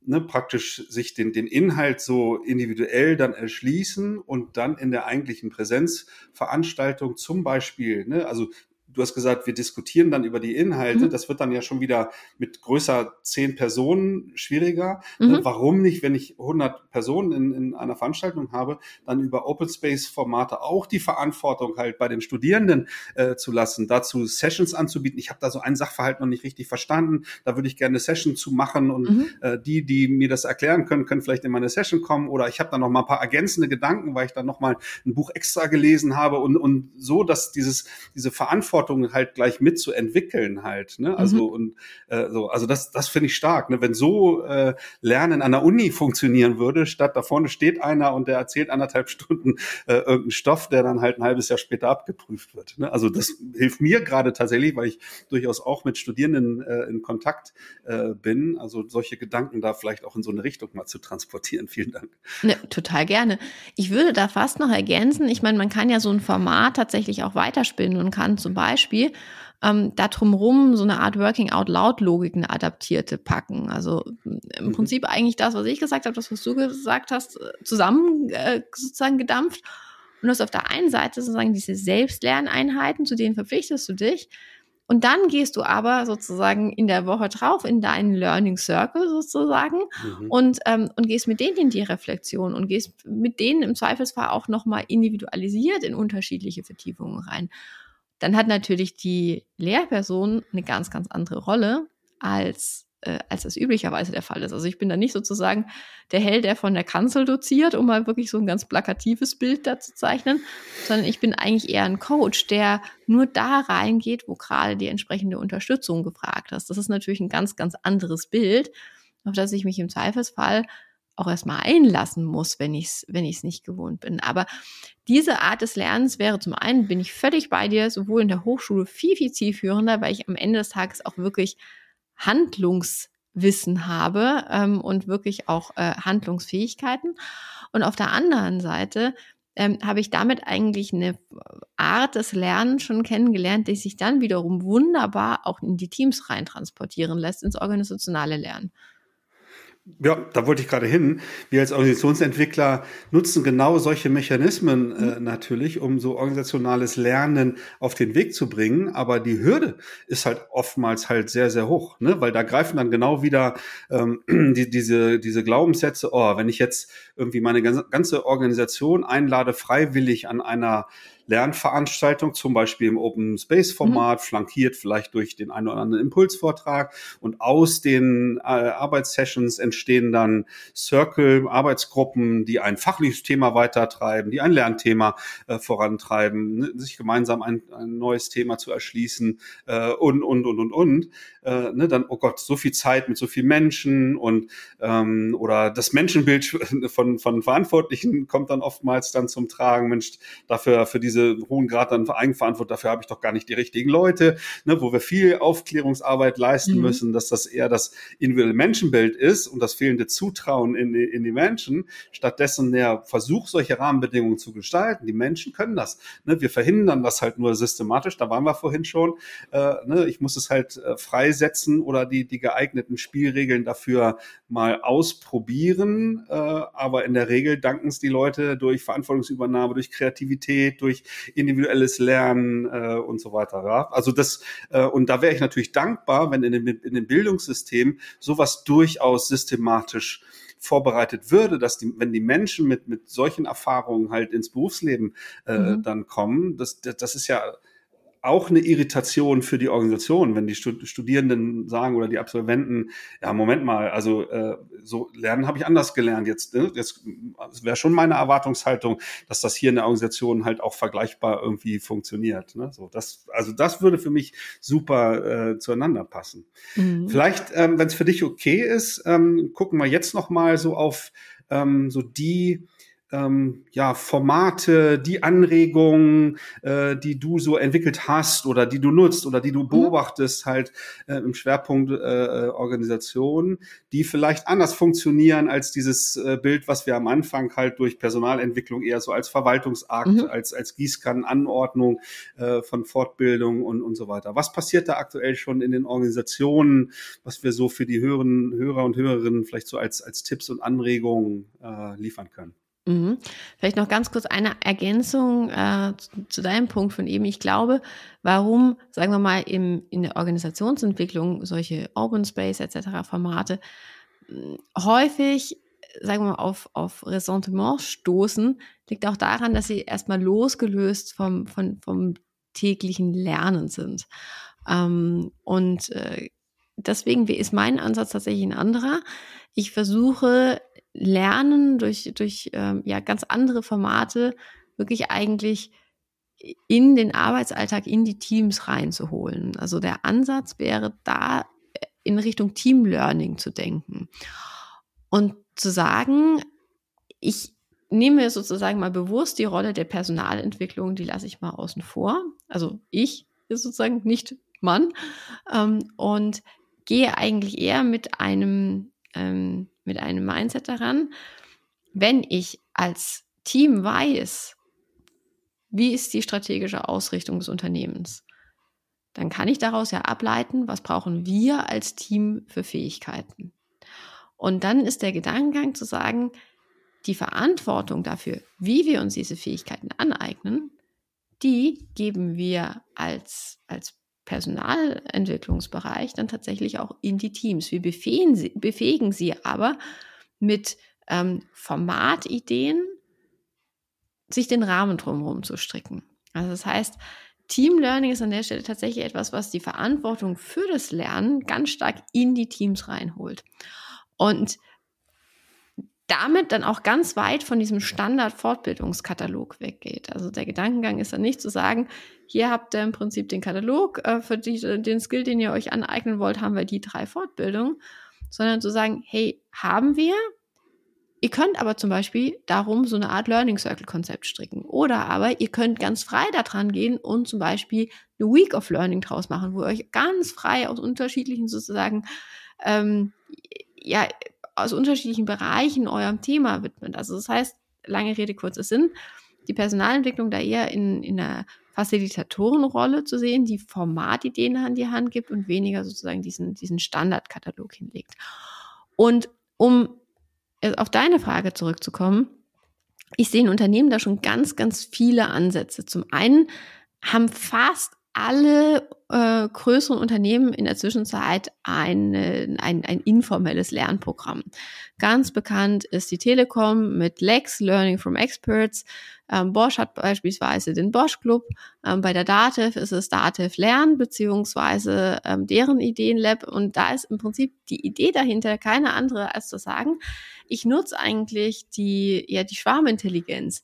ne, praktisch sich den, den Inhalt so individuell dann erschließen und dann in der eigentlichen Präsenzveranstaltung zum Beispiel, ne, also du hast gesagt, wir diskutieren dann über die Inhalte. Mhm. Das wird dann ja schon wieder mit größer zehn Personen schwieriger. Mhm. Äh, warum nicht, wenn ich 100 Personen in, in einer Veranstaltung habe, dann über Open Space Formate auch die Verantwortung halt bei den Studierenden äh, zu lassen, dazu Sessions anzubieten. Ich habe da so einen Sachverhalt noch nicht richtig verstanden. Da würde ich gerne eine Session zu machen und mhm. äh, die, die mir das erklären können, können vielleicht in meine Session kommen oder ich habe da noch mal ein paar ergänzende Gedanken, weil ich dann noch mal ein Buch extra gelesen habe und, und so, dass dieses, diese Verantwortung Verantwortung halt gleich mitzuentwickeln halt. Ne? Also mhm. und äh, so, also das, das finde ich stark. Ne? Wenn so äh, Lernen an der Uni funktionieren würde, statt da vorne steht einer und der erzählt anderthalb *laughs* Stunden äh, irgendeinen Stoff, der dann halt ein halbes Jahr später abgeprüft wird. Ne? Also das hilft mir gerade tatsächlich, weil ich durchaus auch mit Studierenden äh, in Kontakt äh, bin. Also solche Gedanken da vielleicht auch in so eine Richtung mal zu transportieren. *laughs* Vielen Dank.
Ne, total gerne. Ich würde da fast noch ergänzen, ich meine, man kann ja so ein Format tatsächlich auch weiterspinnen und kann zum Beispiel ähm, da drumherum so eine Art Working Out Loud Logik, eine adaptierte packen. Also im mhm. Prinzip eigentlich das, was ich gesagt habe, das, was du gesagt hast, äh, zusammen äh, sozusagen gedampft. Und du hast auf der einen Seite sozusagen diese Selbstlerneinheiten, zu denen verpflichtest du dich. Und dann gehst du aber sozusagen in der Woche drauf in deinen Learning Circle sozusagen mhm. und, ähm, und gehst mit denen in die Reflexion und gehst mit denen im Zweifelsfall auch nochmal individualisiert in unterschiedliche Vertiefungen rein. Dann hat natürlich die Lehrperson eine ganz, ganz andere Rolle als äh, als das üblicherweise der Fall ist. Also ich bin da nicht sozusagen der Held, der von der Kanzel doziert, um mal wirklich so ein ganz plakatives Bild da zu zeichnen, sondern ich bin eigentlich eher ein Coach, der nur da reingeht, wo gerade die entsprechende Unterstützung gefragt ist. Das ist natürlich ein ganz, ganz anderes Bild, auf das ich mich im Zweifelsfall auch erstmal einlassen muss, wenn ich es wenn ich's nicht gewohnt bin. Aber diese Art des Lernens wäre zum einen, bin ich völlig bei dir, sowohl in der Hochschule viel, viel zielführender, weil ich am Ende des Tages auch wirklich Handlungswissen habe ähm, und wirklich auch äh, Handlungsfähigkeiten. Und auf der anderen Seite ähm, habe ich damit eigentlich eine Art des Lernens schon kennengelernt, die sich dann wiederum wunderbar auch in die Teams rein transportieren lässt, ins organisationale Lernen.
Ja, da wollte ich gerade hin. Wir als Organisationsentwickler nutzen genau solche Mechanismen äh, mhm. natürlich, um so organisationales Lernen auf den Weg zu bringen. Aber die Hürde ist halt oftmals halt sehr, sehr hoch, ne? weil da greifen dann genau wieder ähm, *clears throat* die, diese, diese Glaubenssätze, oh, wenn ich jetzt irgendwie meine ganze Organisation einlade, freiwillig an einer Lernveranstaltung, zum Beispiel im Open Space Format, mhm. flankiert vielleicht durch den einen oder anderen Impulsvortrag. Und aus den äh, Arbeitssessions entstehen dann Circle, Arbeitsgruppen, die ein fachliches Thema weitertreiben, die ein Lernthema äh, vorantreiben, ne, sich gemeinsam ein, ein, neues Thema zu erschließen äh, und, und, und, und, und. Äh, ne, dann, oh Gott, so viel Zeit mit so vielen Menschen und ähm, oder das Menschenbild *laughs* von, von Verantwortlichen kommt dann oftmals dann zum Tragen. Mensch, dafür, für diese hohen Grad an Eigenverantwortung, dafür habe ich doch gar nicht die richtigen Leute, ne, wo wir viel Aufklärungsarbeit leisten mhm. müssen, dass das eher das individuelle Menschenbild ist und das fehlende Zutrauen in, in die Menschen. Stattdessen der Versuch, solche Rahmenbedingungen zu gestalten. Die Menschen können das. Ne? Wir verhindern das halt nur systematisch, da waren wir vorhin schon. Äh, ne? Ich muss es halt äh, freisetzen oder die, die geeigneten Spielregeln dafür mal ausprobieren. Äh, aber in der Regel danken es die Leute durch Verantwortungsübernahme, durch Kreativität, durch individuelles Lernen äh, und so weiter. Ja? Also das, äh, und da wäre ich natürlich dankbar, wenn in dem, in dem Bildungssystem sowas durchaus systematisch vorbereitet würde, dass die, wenn die Menschen mit, mit solchen Erfahrungen halt ins Berufsleben äh, mhm. dann kommen, das, das ist ja auch eine Irritation für die Organisation, wenn die Studierenden sagen oder die Absolventen, ja, Moment mal, also äh, so lernen habe ich anders gelernt. Jetzt, ne? jetzt wäre schon meine Erwartungshaltung, dass das hier in der Organisation halt auch vergleichbar irgendwie funktioniert. Ne? So, das, also das würde für mich super äh, zueinander passen. Mhm. Vielleicht, ähm, wenn es für dich okay ist, ähm, gucken wir jetzt noch mal so auf ähm, so die ähm, ja, Formate, die Anregungen, äh, die du so entwickelt hast oder die du nutzt oder die du mhm. beobachtest, halt äh, im Schwerpunkt äh, äh, Organisation, die vielleicht anders funktionieren als dieses äh, Bild, was wir am Anfang halt durch Personalentwicklung eher so als Verwaltungsakt, mhm. als, als Gießkannenanordnung äh, von Fortbildung und, und so weiter. Was passiert da aktuell schon in den Organisationen, was wir so für die höheren Hörer und Hörerinnen vielleicht so als, als Tipps und Anregungen äh, liefern können?
Mhm. Vielleicht noch ganz kurz eine Ergänzung äh, zu, zu, deinem Punkt von eben. Ich glaube, warum, sagen wir mal, im, in der Organisationsentwicklung solche Open Space etc. Formate hm, häufig, sagen wir mal, auf, auf Ressentiment stoßen, liegt auch daran, dass sie erstmal losgelöst vom, vom, vom täglichen Lernen sind. Ähm, und äh, deswegen ist mein Ansatz tatsächlich ein anderer. Ich versuche Lernen durch, durch ähm, ja, ganz andere Formate wirklich eigentlich in den Arbeitsalltag, in die Teams reinzuholen. Also der Ansatz wäre da in Richtung Team Learning zu denken und zu sagen, ich nehme sozusagen mal bewusst die Rolle der Personalentwicklung, die lasse ich mal außen vor. Also ich ist sozusagen nicht Mann ähm, und gehe eigentlich eher mit einem ähm, mit einem Mindset daran, wenn ich als Team weiß, wie ist die strategische Ausrichtung des Unternehmens, dann kann ich daraus ja ableiten, was brauchen wir als Team für Fähigkeiten. Und dann ist der Gedankengang zu sagen, die Verantwortung dafür, wie wir uns diese Fähigkeiten aneignen, die geben wir als, als Personalentwicklungsbereich dann tatsächlich auch in die Teams. Wir befähigen sie, befähigen sie aber mit ähm, Formatideen, sich den Rahmen drumherum zu stricken. Also das heißt, Team Learning ist an der Stelle tatsächlich etwas, was die Verantwortung für das Lernen ganz stark in die Teams reinholt. Und damit dann auch ganz weit von diesem Standard-Fortbildungskatalog weggeht. Also der Gedankengang ist dann nicht zu sagen, hier habt ihr im Prinzip den Katalog, äh, für die, den Skill, den ihr euch aneignen wollt, haben wir die drei Fortbildungen, sondern zu sagen, hey, haben wir, Ihr könnt aber zum Beispiel darum so eine Art Learning Circle Konzept stricken. Oder aber ihr könnt ganz frei daran gehen und zum Beispiel eine Week of Learning draus machen, wo ihr euch ganz frei aus unterschiedlichen sozusagen, ähm, ja, aus unterschiedlichen Bereichen eurem Thema widmet. Also das heißt, lange Rede, kurzer Sinn, die Personalentwicklung da eher in, in einer Facilitatorenrolle zu sehen, die Formatideen an die Hand gibt und weniger sozusagen diesen, diesen Standardkatalog hinlegt. Und um auf deine Frage zurückzukommen, ich sehe in Unternehmen da schon ganz, ganz viele Ansätze. Zum einen haben fast alle äh, größeren Unternehmen in der Zwischenzeit eine, ein, ein informelles Lernprogramm. Ganz bekannt ist die Telekom mit Lex, Learning from Experts. Ähm, Bosch hat beispielsweise den Bosch Club. Ähm, bei der Dativ ist es Dativ Lern beziehungsweise ähm, deren Ideenlab. Und da ist im Prinzip die Idee dahinter keine andere als zu sagen, ich nutze eigentlich die, ja, die Schwarmintelligenz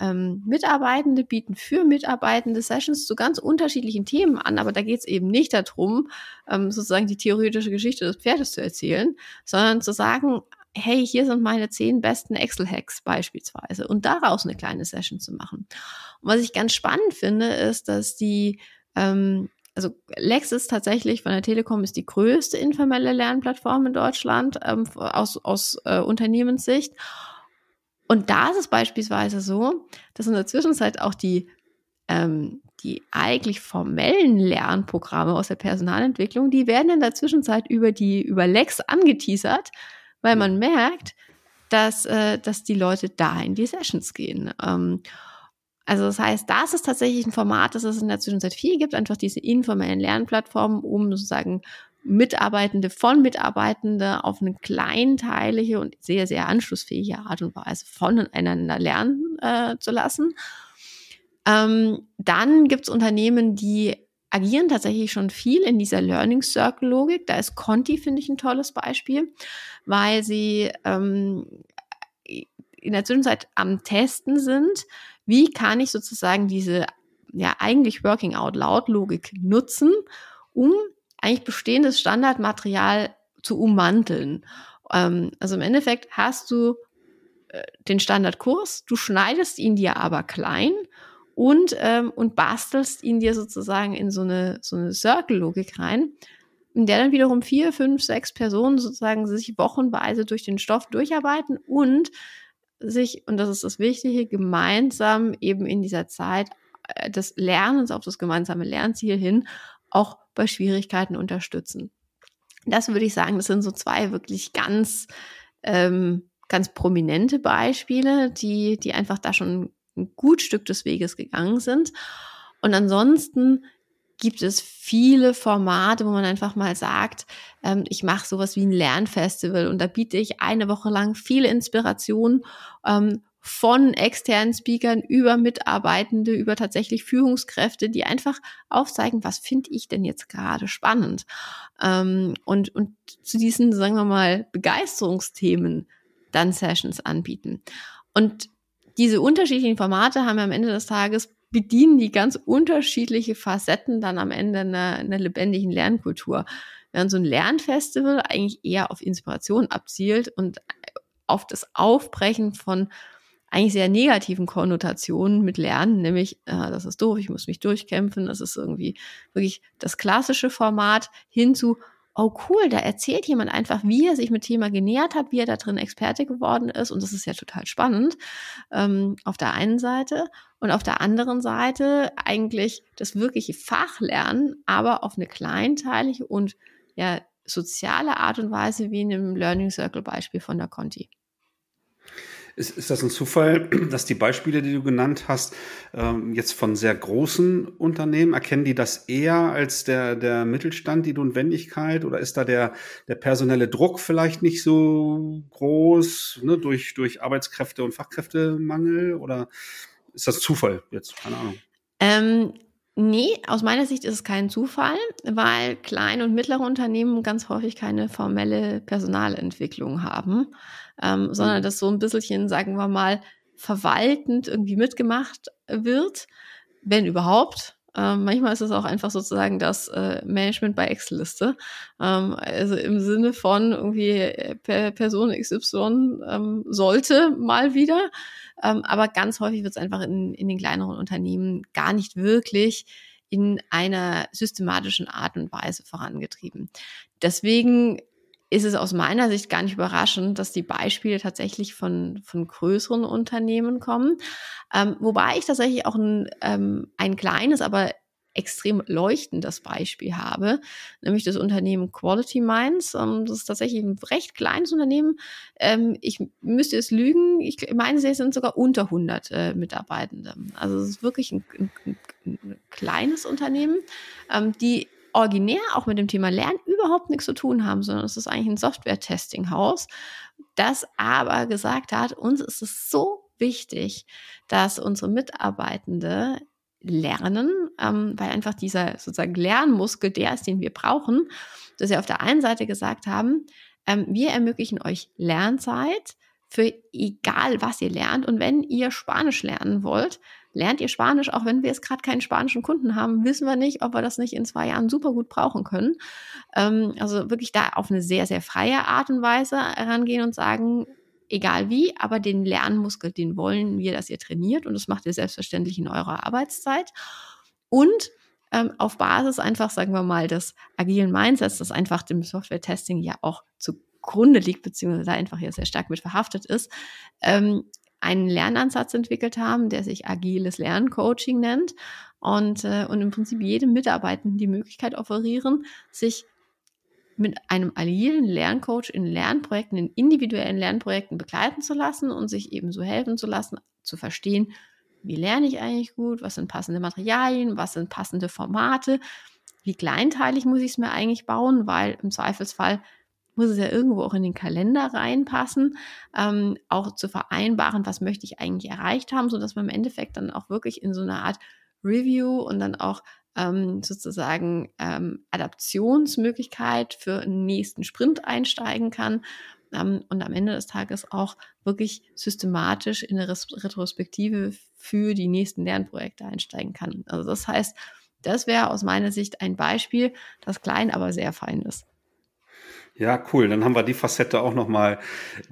ähm, Mitarbeitende bieten für Mitarbeitende Sessions zu ganz unterschiedlichen Themen an, aber da geht es eben nicht darum, ähm, sozusagen die theoretische Geschichte des Pferdes zu erzählen, sondern zu sagen, hey, hier sind meine zehn besten Excel-Hacks beispielsweise und daraus eine kleine Session zu machen. Und was ich ganz spannend finde, ist, dass die ähm, also Lex ist tatsächlich von der Telekom ist die größte informelle Lernplattform in Deutschland ähm, aus, aus äh, Unternehmenssicht. Und da ist es beispielsweise so, dass in der Zwischenzeit auch die, ähm, die eigentlich formellen Lernprogramme aus der Personalentwicklung, die werden in der Zwischenzeit über die, über Lex angeteasert, weil man merkt, dass, äh, dass die Leute da in die Sessions gehen. Ähm, also das heißt, das ist tatsächlich ein Format, das es in der Zwischenzeit viel gibt, einfach diese informellen Lernplattformen, um sozusagen Mitarbeitende von Mitarbeitende auf eine kleinteilige und sehr, sehr anschlussfähige Art und Weise voneinander lernen äh, zu lassen. Ähm, dann gibt es Unternehmen, die agieren tatsächlich schon viel in dieser Learning Circle Logik. Da ist Conti, finde ich, ein tolles Beispiel, weil sie ähm, in der Zwischenzeit am Testen sind. Wie kann ich sozusagen diese ja eigentlich Working Out Loud Logik nutzen, um eigentlich bestehendes Standardmaterial zu ummanteln. Ähm, also im Endeffekt hast du äh, den Standardkurs, du schneidest ihn dir aber klein und, ähm, und bastelst ihn dir sozusagen in so eine, so eine Circle-Logik rein, in der dann wiederum vier, fünf, sechs Personen sozusagen sich wochenweise durch den Stoff durcharbeiten und sich, und das ist das Wichtige, gemeinsam eben in dieser Zeit äh, des Lernens auf das gemeinsame Lernziel hin auch bei Schwierigkeiten unterstützen. Das würde ich sagen, das sind so zwei wirklich ganz, ähm, ganz prominente Beispiele, die, die einfach da schon ein gut Stück des Weges gegangen sind. Und ansonsten gibt es viele Formate, wo man einfach mal sagt, ähm, ich mache sowas wie ein Lernfestival und da biete ich eine Woche lang viele Inspirationen ähm, von externen Speakern über Mitarbeitende, über tatsächlich Führungskräfte, die einfach aufzeigen, was finde ich denn jetzt gerade spannend. Ähm, und, und zu diesen, sagen wir mal, Begeisterungsthemen dann Sessions anbieten. Und diese unterschiedlichen Formate haben am Ende des Tages bedienen die ganz unterschiedliche Facetten dann am Ende einer, einer lebendigen Lernkultur. Während so ein Lernfestival eigentlich eher auf Inspiration abzielt und auf das Aufbrechen von eigentlich sehr negativen Konnotationen mit Lernen, nämlich, äh, das ist doof, ich muss mich durchkämpfen, das ist irgendwie wirklich das klassische Format hin zu, oh cool, da erzählt jemand einfach, wie er sich mit Thema genähert hat, wie er da drin Experte geworden ist. Und das ist ja total spannend ähm, auf der einen Seite. Und auf der anderen Seite eigentlich das wirkliche Fachlernen, aber auf eine kleinteilige und ja soziale Art und Weise, wie in einem Learning Circle Beispiel von der Conti.
Ist, ist das ein Zufall, *clears throat* dass die Beispiele, die du genannt hast, ähm, jetzt von sehr großen Unternehmen, erkennen die das eher als der, der Mittelstand, die Notwendigkeit? Oder ist da der, der personelle Druck vielleicht nicht so groß ne, durch, durch Arbeitskräfte- und Fachkräftemangel? Oder ist das Zufall jetzt? Keine Ahnung.
Ähm, Nee, aus meiner Sicht ist es kein Zufall, weil kleine und mittlere Unternehmen ganz häufig keine formelle Personalentwicklung haben, ähm, sondern mhm. das so ein bisschen, sagen wir mal, verwaltend irgendwie mitgemacht wird, wenn überhaupt. Ähm, manchmal ist es auch einfach sozusagen das äh, Management bei Excel-Liste. Ähm, also im Sinne von irgendwie äh, per Person XY ähm, sollte mal wieder. Ähm, aber ganz häufig wird es einfach in, in den kleineren Unternehmen gar nicht wirklich in einer systematischen Art und Weise vorangetrieben. Deswegen ist es aus meiner Sicht gar nicht überraschend, dass die Beispiele tatsächlich von, von größeren Unternehmen kommen. Ähm, wobei ich tatsächlich auch ein, ähm, ein kleines, aber extrem leuchtendes Beispiel habe, nämlich das Unternehmen Quality Minds. Ähm, das ist tatsächlich ein recht kleines Unternehmen. Ähm, ich müsste es lügen. Ich meine, sie sind sogar unter 100 äh, Mitarbeitende. Also es ist wirklich ein, ein, ein kleines Unternehmen, ähm, die originär auch mit dem Thema Lernen überhaupt nichts zu tun haben, sondern es ist eigentlich ein Software-Testing-Haus, das aber gesagt hat, uns ist es so wichtig, dass unsere Mitarbeitende lernen, ähm, weil einfach dieser sozusagen Lernmuskel der ist, den wir brauchen, dass sie auf der einen Seite gesagt haben, ähm, wir ermöglichen euch Lernzeit für egal was ihr lernt. Und wenn ihr Spanisch lernen wollt, lernt ihr Spanisch, auch wenn wir jetzt gerade keinen spanischen Kunden haben, wissen wir nicht, ob wir das nicht in zwei Jahren super gut brauchen können. Ähm, also wirklich da auf eine sehr, sehr freie Art und Weise herangehen und sagen, egal wie, aber den Lernmuskel, den wollen wir, dass ihr trainiert und das macht ihr selbstverständlich in eurer Arbeitszeit. Und ähm, auf Basis einfach, sagen wir mal, des agilen Mindsets, das einfach dem Software-Testing ja auch zugrunde liegt, beziehungsweise da einfach hier sehr stark mit verhaftet ist, ähm, einen Lernansatz entwickelt haben, der sich agiles Lerncoaching nennt. Und, äh, und im Prinzip jedem Mitarbeitenden die Möglichkeit offerieren, sich mit einem agilen Lerncoach in Lernprojekten, in individuellen Lernprojekten begleiten zu lassen und sich eben so helfen zu lassen, zu verstehen, wie lerne ich eigentlich gut, was sind passende Materialien, was sind passende Formate, wie kleinteilig muss ich es mir eigentlich bauen, weil im Zweifelsfall muss es ja irgendwo auch in den Kalender reinpassen, ähm, auch zu vereinbaren, was möchte ich eigentlich erreicht haben, sodass man im Endeffekt dann auch wirklich in so eine Art Review und dann auch ähm, sozusagen ähm, Adaptionsmöglichkeit für einen nächsten Sprint einsteigen kann ähm, und am Ende des Tages auch wirklich systematisch in eine Retrospektive für die nächsten Lernprojekte einsteigen kann. Also das heißt, das wäre aus meiner Sicht ein Beispiel, das klein, aber sehr fein ist.
Ja, cool. Dann haben wir die Facette auch noch mal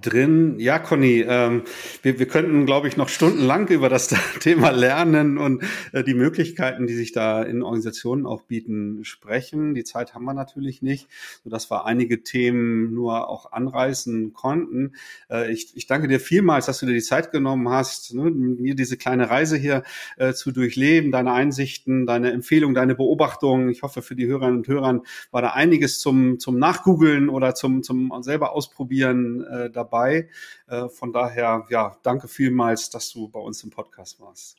drin. Ja, Conny, ähm, wir, wir könnten, glaube ich, noch stundenlang über das *laughs* Thema Lernen und äh, die Möglichkeiten, die sich da in Organisationen auch bieten, sprechen. Die Zeit haben wir natürlich nicht, sodass wir einige Themen nur auch anreißen konnten. Äh, ich, ich danke dir vielmals, dass du dir die Zeit genommen hast, ne, mir diese kleine Reise hier äh, zu durchleben, deine Einsichten, deine Empfehlungen, deine Beobachtungen. Ich hoffe, für die Hörerinnen und Hörer war da einiges zum, zum Nachgoogeln oder zum, zum selber ausprobieren äh, dabei. Äh, von daher, ja, danke vielmals, dass du bei uns im Podcast warst.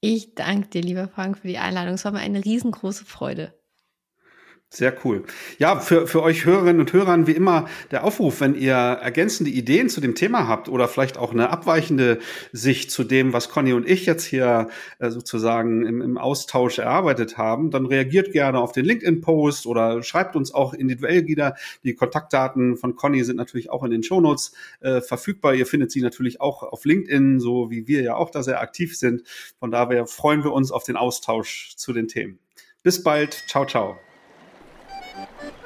Ich danke dir, lieber Frank, für die Einladung. Es war mir eine riesengroße Freude.
Sehr cool. Ja, für, für euch Hörerinnen und Hörern wie immer der Aufruf, wenn ihr ergänzende Ideen zu dem Thema habt oder vielleicht auch eine abweichende Sicht zu dem, was Conny und ich jetzt hier äh, sozusagen im, im Austausch erarbeitet haben, dann reagiert gerne auf den LinkedIn-Post oder schreibt uns auch individuell wieder. Die Kontaktdaten von Conny sind natürlich auch in den Shownotes äh, verfügbar. Ihr findet sie natürlich auch auf LinkedIn, so wie wir ja auch da sehr aktiv sind. Von daher freuen wir uns auf den Austausch zu den Themen. Bis bald. Ciao, ciao.